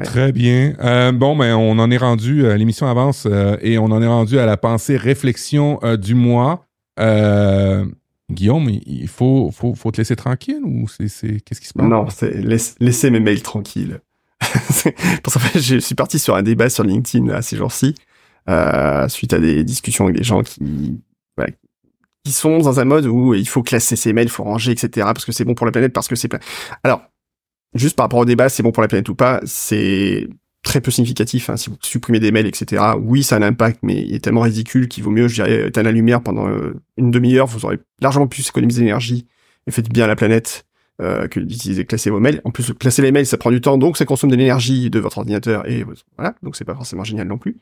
Très bien. Euh, bon, ben, on en est rendu, euh, l'émission avance euh, et on en est rendu à la pensée réflexion euh, du mois. Euh, Guillaume, il- faut, faut, faut te laisser tranquille ou c'est, qu'est-ce qui se passe? Non, c'est laisse- laissez mes mails tranquilles. Je suis parti sur un débat sur LinkedIn ces jours-ci, euh, suite à des discussions avec des gens qui, voilà, qui sont dans un mode où il faut classer ses mails, il faut ranger, etc. Parce que c'est bon pour la planète, parce que c'est plein. Alors, juste par rapport au débat, c'est bon pour la planète ou pas, c'est très peu significatif. Hein, si vous supprimez des mails, etc. Oui, ça a un impact, mais il est tellement ridicule qu'il vaut mieux, je dirais, éteindre la lumière pendant euh, une demi-heure. Vous aurez largement pu économiser l'énergie et faites bien à la planète euh, que d'utiliser classer vos mails. En plus, classer les mails, ça prend du temps, donc ça consomme de l'énergie de votre ordinateur et voilà, donc c'est pas forcément génial non plus.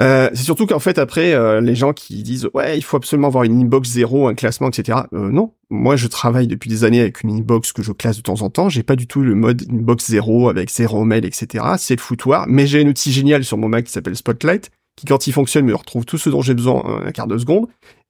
Euh, c'est surtout qu'en fait après euh, les gens qui disent ouais il faut absolument avoir une inbox zéro un classement etc euh, non. Moi je travaille depuis des années avec une inbox que je classe de temps en temps. J'ai pas du tout le mode inbox zéro avec zéro mail etc c'est le foutoir. Mais j'ai un outil génial sur mon Mac qui s'appelle Spotlight qui quand il fonctionne me retrouve tout ce dont j'ai besoin en un quart de seconde.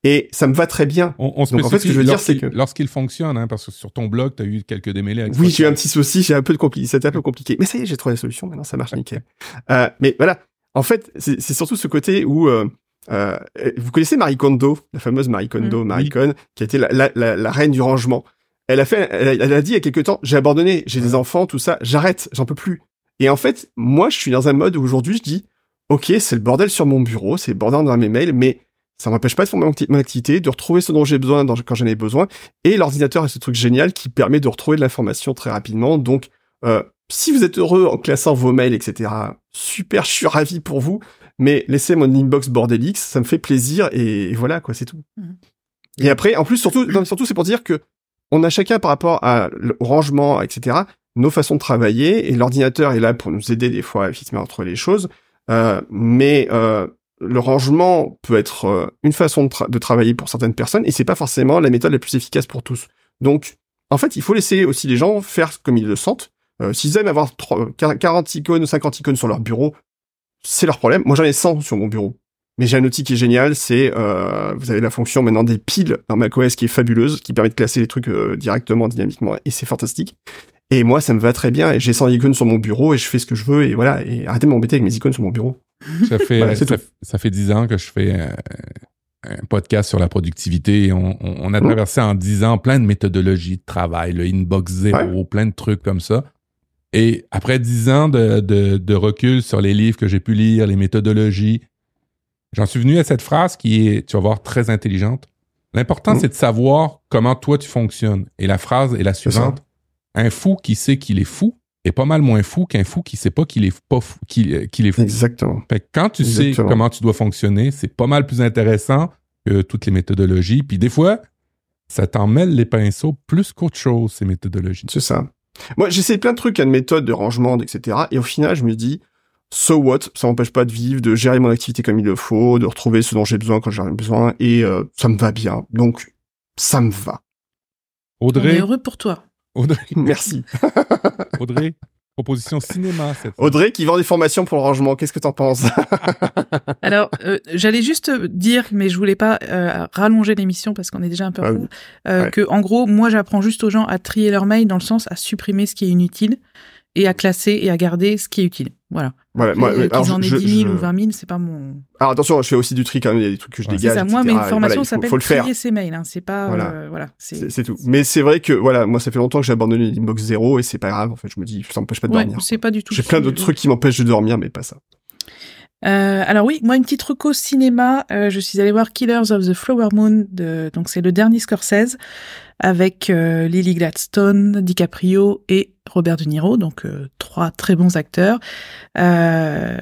Et ça me va très bien. On, on Donc, en fait, ce que je veux dire, c'est lorsqu'il- que- Lorsqu'il fonctionne, hein, parce que sur ton blog, tu as eu quelques démêlés avec Oui, j'ai eu un petit souci, j'ai un peu de compliqué, c'était un peu compliqué. Mais ça y est, j'ai trouvé la solution, maintenant ça marche nickel. Euh, mais voilà, en fait, c'est surtout ce côté où... Euh, euh, vous connaissez Marie Kondo, la fameuse Marie Kondo, Mm. Marie Oui. Kon, qui a été la, la, la, la reine du rangement. Elle a fait, elle a, elle a dit il y a quelque temps, j'ai abandonné, j'ai des enfants, tout ça, j'arrête, j'en peux plus. Et en fait, moi, je suis dans un mode où aujourd'hui, je dis, ok, c'est le bordel sur mon bureau, c'est le bordel dans mes mails, mais ça m'empêche pas de faire mon, acti- mon activité, de retrouver ce dont j'ai besoin dans- quand j'en ai besoin. Et l'ordinateur est ce truc génial qui permet de retrouver de l'information très rapidement. Donc, euh, si vous êtes heureux en classant vos mails, etc., super, je suis ravi pour vous. Mais laissez mon inbox bordélix, ça me fait plaisir et, et voilà, quoi, c'est tout. Mhm. Et après, en plus, surtout, non, surtout, c'est pour dire que on a chacun par rapport à, le- rangement, etc., nos façons de travailler et l'ordinateur est là pour nous aider des fois effectivement trouver les choses. Euh, mais euh, le rangement peut être euh, une façon de, tra- de travailler pour certaines personnes et c'est pas forcément la méthode la plus efficace pour tous. Donc, en fait, il faut laisser aussi les gens faire comme ils le sentent. Euh, S'ils aiment avoir 3, 40 icônes ou 50 icônes sur leur bureau, c'est leur problème. Moi, j'en ai 100 sur mon bureau. Mais j'ai un outil qui est génial, c'est euh, vous avez la fonction maintenant des piles dans macOS qui est fabuleuse, qui permet de classer les trucs euh, directement, dynamiquement, et c'est fantastique. Et moi, ça me va très bien, et j'ai 100 icônes sur mon bureau, et je fais ce que je veux, et voilà, et arrêtez de m'embêter avec mes icônes sur mon bureau. Ça fait, Voilà, ça, ça fait dix ans que je fais euh, un podcast sur la productivité. et On, on- on a traversé en dix ans plein de méthodologies de travail, le inbox zéro, plein de trucs comme ça. Et après dix ans de, de, de recul sur les livres que j'ai pu lire, les méthodologies, j'en suis venu à cette phrase qui est, tu vas voir, très intelligente. L'important, Mhm. c'est de savoir comment toi tu fonctionnes. Et la phrase est la suivante. Un fou qui sait qu'il est fou est pas mal moins fou qu'un fou qui sait pas qu'il est pas fou, qu'il qu'il est fou. Exactement. Fait que quand tu sais comment tu dois fonctionner, c'est pas mal plus intéressant que toutes les méthodologies. Puis des fois, ça t'en mêle les pinceaux plus qu'autre chose, ces méthodologies. C'est ça. Moi, j'essaie plein de trucs, hein, de méthodes, de rangement, etc. Et au final, je me dis, so what, ça m'empêche pas de vivre, de gérer mon activité comme il le faut, de retrouver ce dont j'ai besoin quand j'en ai besoin, et euh, ça me va bien. Donc, ça me va. On est Audrey, heureux pour toi. Audrey, Merci. Audrey, proposition cinéma cette fois. Audrey qui vend des formations pour le rangement, qu'est-ce que t'en penses? Alors, euh, j'allais juste dire, mais je voulais pas euh, rallonger l'émission parce qu'on est déjà un peu en Ah retard, oui. euh, Ouais. que en gros, moi, j'apprends juste aux gens à trier leur mail dans le sens à supprimer ce qui est inutile et à classer et à garder ce qui est utile. Voilà. Voilà, moi, Et, euh, alors, en aient je- 10 000 je- ou 20 000, c'est pas mon. Alors attention, je fais aussi du tri quand même, il y a des trucs que je Ouais. C'est dégage. ça. Moi, mais etc. une Et formation voilà, il faut- s'appelle faut le faire. ses mails. Hein. C'est pas. Voilà. euh, voilà. C'est C'est c'est tout. Mais c'est vrai que, voilà, moi, ça fait longtemps que j'ai abandonné l'inbox zéro et c'est pas grave. En fait, je me dis, ça m'empêche pas de Ouais, dormir. c'est pas du tout. J'ai plein d'autres trucs qui m'empêchent de dormir, mais pas ça. Euh, alors oui, moi une petite reco cinéma. euh, je suis allée voir Killers of the Flower Moon. De, donc c'est le dernier Scorsese avec euh, Lily Gladstone, DiCaprio et Robert De Niro. Donc euh, trois très bons acteurs. Euh,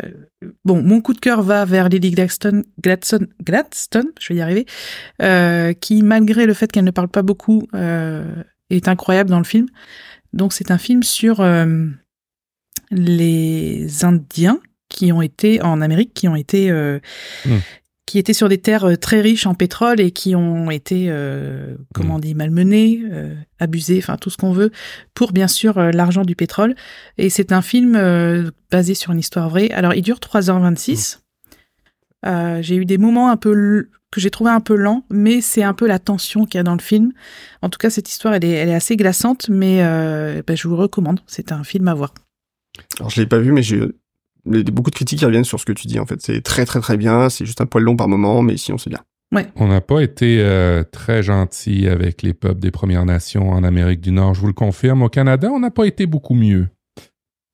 bon, mon coup de cœur va vers Lily Gladstone, Gladstone, Gladstone, je vais y arriver, qui malgré le fait qu'elle ne parle pas beaucoup est incroyable dans le film. Donc c'est un film sur les Indiens qui ont été en Amérique, qui ont été Hmm. Qui étaient sur des terres euh, très riches en pétrole et qui ont été euh, comment on dit malmenés, euh, abusés, enfin tout ce qu'on veut pour bien sûr euh, l'argent du pétrole. Et c'est un film euh, basé sur une histoire vraie. Alors il dure 3h26. Euh, j'ai eu des moments un peu que j'ai trouvé un peu lents, mais c'est un peu la tension qu'il y a dans le film. En tout cas, cette histoire, elle est, elle est assez glaçante, mais euh, ben, je vous le recommande. C'est un film à voir. Alors, je l'ai pas vu, mais j'ai les- beaucoup de critiques qui reviennent sur ce que tu dis, en fait. C'est très, très, très bien. C'est juste un poil long par moment, mais sinon, c'est bien. On n'a pas été euh, très gentil avec les peuples des Premières Nations en Amérique du Nord, je vous le confirme. Au Canada, on n'a pas été beaucoup mieux.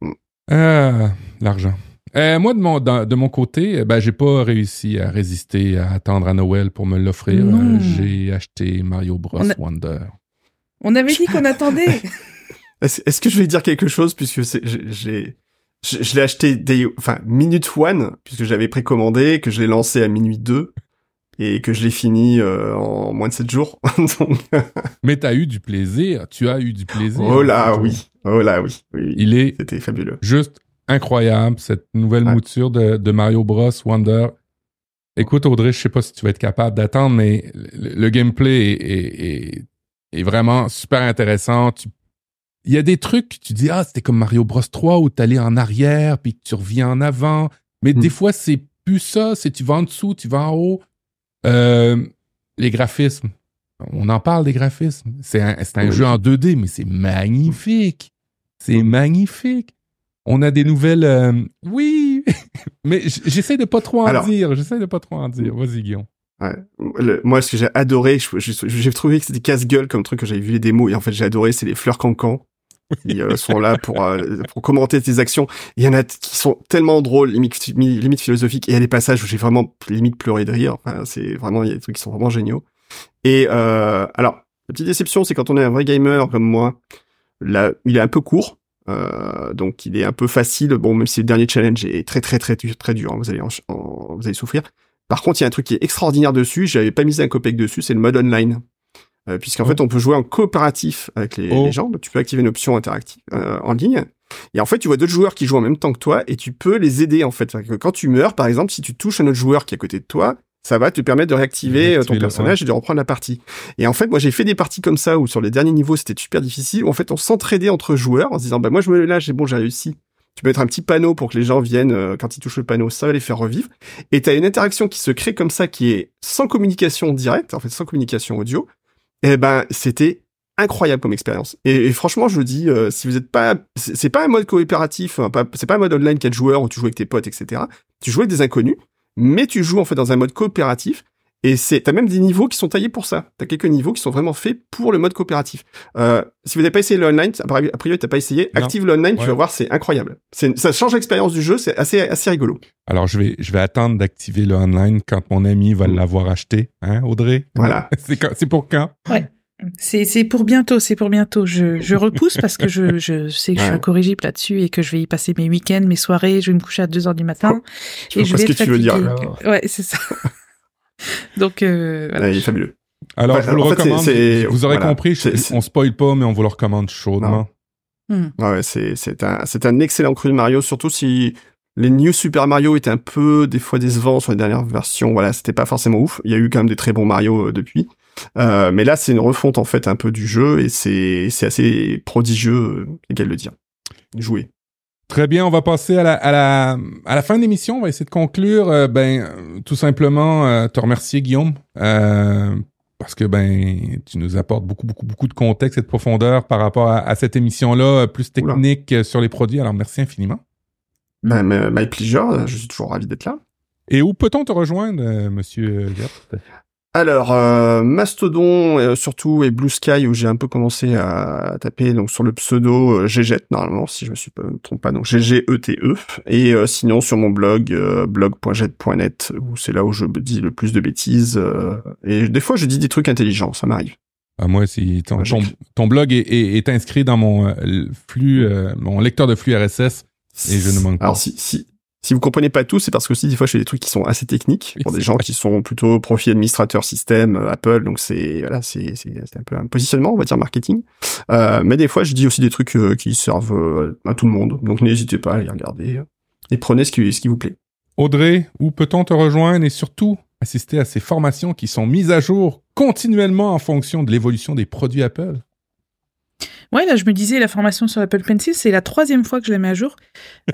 Mm. Euh, L'argent. Euh, moi, de mon, dans- de mon côté, euh, ben, j'ai pas réussi à résister à attendre à Noël pour me l'offrir. Euh, j'ai acheté Mario Bros. On a- Wonder. On avait dit qu'on attendait. Est-ce que je vais dire quelque chose, puisque j'ai- je, je l'ai acheté day, enfin, minute one, puisque j'avais précommandé, que je l'ai lancé à minuit 2, et que je l'ai fini euh, en moins de 7 jours. Donc, Mais tu as eu du plaisir. Tu as eu du plaisir. oh là, oui. Oh là, oui. oui, oui. Il est C'était fabuleux. juste incroyable, cette nouvelle Ouais. mouture de, de Mario Bros. Wonder. Écoute, Audrey, je sais pas si tu vas être capable d'attendre, mais le, le gameplay est, est- est- est vraiment super intéressant. Tu- Il y a des trucs, tu dis, ah, c'était comme Mario Bros 3 où tu allais en arrière, puis que tu reviens en avant. Mais Mm. des fois, c'est plus ça. C'est tu vas en dessous, tu vas en haut. Euh, les graphismes. On en parle des graphismes. C'est un, c'est un Oui. jeu en 2D, mais c'est magnifique. C'est magnifique. On a des nouvelles. euh, Oui, mais j'essaie de pas trop en Alors. dire. J'essaie de pas trop en dire. Vas-y, Guillaume. Ouais. Le- moi, ce que j'ai adoré, j'ai trouvé que c'était casse-gueule comme truc que j'avais vu les démos, et en fait, j'ai adoré, c'est les fleurs cancans. Ils euh, sont là pour, euh, pour commenter tes actions. Il y en a qui sont tellement drôles, limite, philosophiques, et il y a des passages où j'ai vraiment limite pleuré de rire. C'est vraiment, il y a des trucs qui sont vraiment géniaux. Et euh, alors, la petite déception, c'est quand on est un vrai gamer comme moi, là, il est un peu court. Donc il est un peu facile. Bon, même si le dernier challenge est très très très très, dur, hein, vous allez vous allez souffrir. Par contre, il y a un truc qui est extraordinaire dessus. J'avais pas mis un copec dessus, c'est le mode online. Euh, Puisqu'en Oh. fait, on peut jouer en coopératif avec les, Oh. les gens. Donc, tu peux activer une option interactive euh, en ligne. Et en fait, tu vois d'autres joueurs qui jouent en même temps que toi et tu peux les aider en fait. Que quand tu meurs, par exemple, si tu touches un autre joueur qui est à côté de toi, ça va te permettre de réactiver euh, ton personnage et de reprendre la partie. Et en fait, moi, j'ai fait des parties comme ça où sur les derniers niveaux, c'était super difficile. Où en fait, on s'entraidait entre joueurs en se disant, bah moi, je me là, j'ai bon, j'ai réussi. Tu peux mettre un petit panneau pour que les gens viennent euh, quand ils touchent le panneau, ça va les faire revivre. Et t'as une interaction qui se crée comme ça, qui est sans communication directe, en fait, sans communication audio. Et ben, c'était incroyable comme expérience. Et, franchement, je dis, euh, si vous êtes pas, c'est pas un mode coopératif, hein, c'est pas un mode online 4 joueurs où tu joues avec tes potes, etc. Tu joues avec des inconnus, mais tu joues en fait dans un mode coopératif. Et c'est, t'as même des niveaux qui sont taillés pour ça. T'as quelques niveaux qui sont vraiment faits pour le mode coopératif. Euh, si vous n'avez pas essayé le online, a priori, t'as pas essayé, Non. active le online, tu Ouais. vas voir, c'est incroyable. C'est, ça change l'expérience du jeu, c'est assez, assez rigolo. Alors, je vais, je vais attendre d'activer le online quand mon ami va Mm. l'avoir acheté. Hein, Audrey? Voilà. C'est quand- c'est pour quand? C'est c'est pour bientôt, c'est pour bientôt. Je, je repousse parce que je, je sais que je suis Ouais. incorrigible là-dessus et que je vais y passer mes week-ends, mes soirées. Je vais me coucher à 2 heures du matin. Je vois pas ce que être tu veux dire. Ouais, c'est ça. Donc, euh, voilà. Ouais, il est fabuleux. Alors, je vous le fait, recommande. vous aurez voilà. compris, je- on spoil pas, mais on vous le recommande chaudement. Hmm. Ouais, c'est, c'est un, c'est un excellent cru de Mario, surtout si les New Super Mario étaient un peu, des fois décevants sur les dernières versions. Voilà, c'était pas forcément ouf. Il y a eu quand même des très bons Mario euh, depuis. Euh, mais là, c'est une refonte, en fait, un peu du jeu et c'est, c'est assez prodigieux, égal de le dire. Jouer. Très bien, on va passer à la, à la, à la fin de l'émission. On va essayer de conclure. euh, ben, tout simplement, euh, te remercier, Guillaume, euh, parce que ben, tu nous apportes beaucoup, beaucoup, beaucoup de contexte et de profondeur par rapport à, à cette émission-là, euh, plus technique euh, sur les produits. Alors, merci infiniment. Ben, my my pleasure, je suis toujours ravi d'être là. Et où peut-on te rejoindre, Monsieur Gert? Alors, euh, Mastodon euh, surtout et Blue Sky où j'ai un peu commencé à taper donc sur le pseudo euh, GGET normalement si je me suis pas me trompe pas donc GGETE et euh, sinon sur mon blog blog.jet.net où c'est là où je dis le plus de bêtises et des fois je dis des trucs intelligents ça m'arrive. Ah, moi, si ton, blog est, est- est inscrit dans mon flux, mon lecteur de flux RSS. Et je ne manque pas. Alors si si si vous comprenez pas tout, c'est parce que aussi des fois je fais des trucs qui sont assez techniques pour des gens qui sont plutôt profil administrateur système euh, Apple, donc c'est voilà c'est un peu un positionnement on va dire marketing. Euh, mais des fois je dis aussi des trucs euh, qui servent euh, à tout le monde, donc n'hésitez pas à les regarder et prenez ce qui ce qui vous plaît. Audrey, où peut-on te rejoindre et surtout assister à ces formations qui sont mises à jour continuellement en fonction de l'évolution des produits Apple? Ouais, là, je me disais, la formation sur Apple Pencil, c'est la troisième fois que je la mets à jour.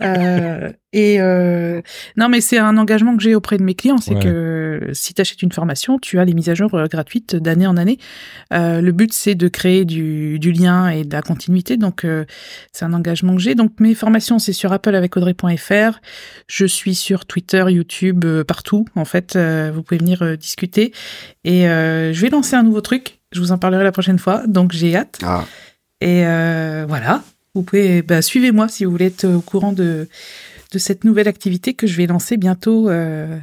Euh, et euh, non, mais c'est un engagement que j'ai auprès de mes clients, c'est Ouais. que si tu achètes une formation, tu as les mises à jour euh, gratuites d'année en année. Euh, le but, c'est de créer du, du lien et de la continuité, donc c'est un engagement que j'ai. Donc mes formations, c'est sur appleavecaudray.fr. Je suis sur Twitter, YouTube, partout. En fait, vous pouvez venir discuter. Et je vais lancer un nouveau truc. Je vous en parlerai la prochaine fois, donc j'ai hâte. Ah Et euh, voilà, vous pouvez bah, suivez-moi si vous voulez être au courant de, de cette nouvelle activité que je vais lancer bientôt. Euh,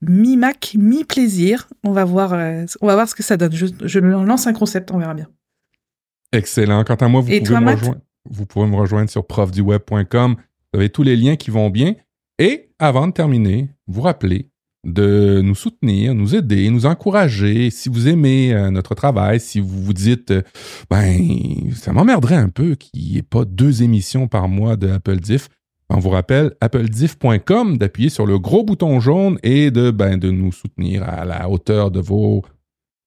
mi-Mac, mi-plaisir. On va voir, euh, on va voir ce que ça donne. Je, je lance un concept, on verra bien. Excellent. Quant à moi, vous Et pouvez toi, me rejoindre. Vous pouvez me rejoindre sur profduweb.com. Vous avez tous les liens qui vont bien. Et avant de terminer, vous rappelez de nous soutenir, nous aider, nous encourager. Si vous aimez euh, notre travail, si vous vous dites, euh, ben, ça m'emmerderait un peu qu'il n'y ait pas deux émissions par mois de Apple Diff. On vous rappelle applediff.com d'appuyer sur le gros bouton jaune et de, ben, de nous soutenir à la hauteur de vos,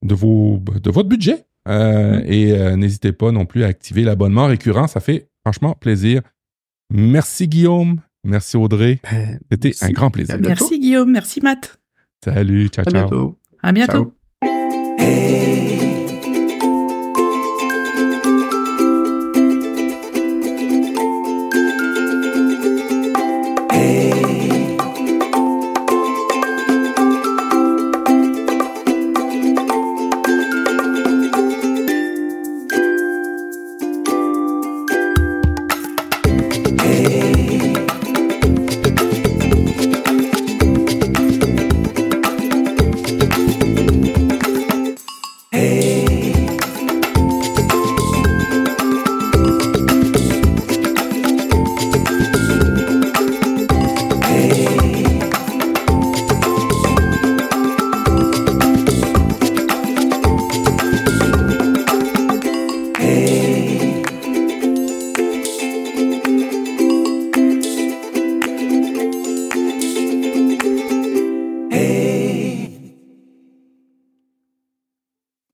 de vos, de votre budget. Euh, Et euh, n'hésitez pas non plus à activer l'abonnement récurrent. Ça fait franchement plaisir. Merci Guillaume. Merci Audrey. ben, C'était un grand plaisir. Merci Guillaume, merci Matt. Salut, ciao, à ciao. bientôt. À bientôt. Ciao.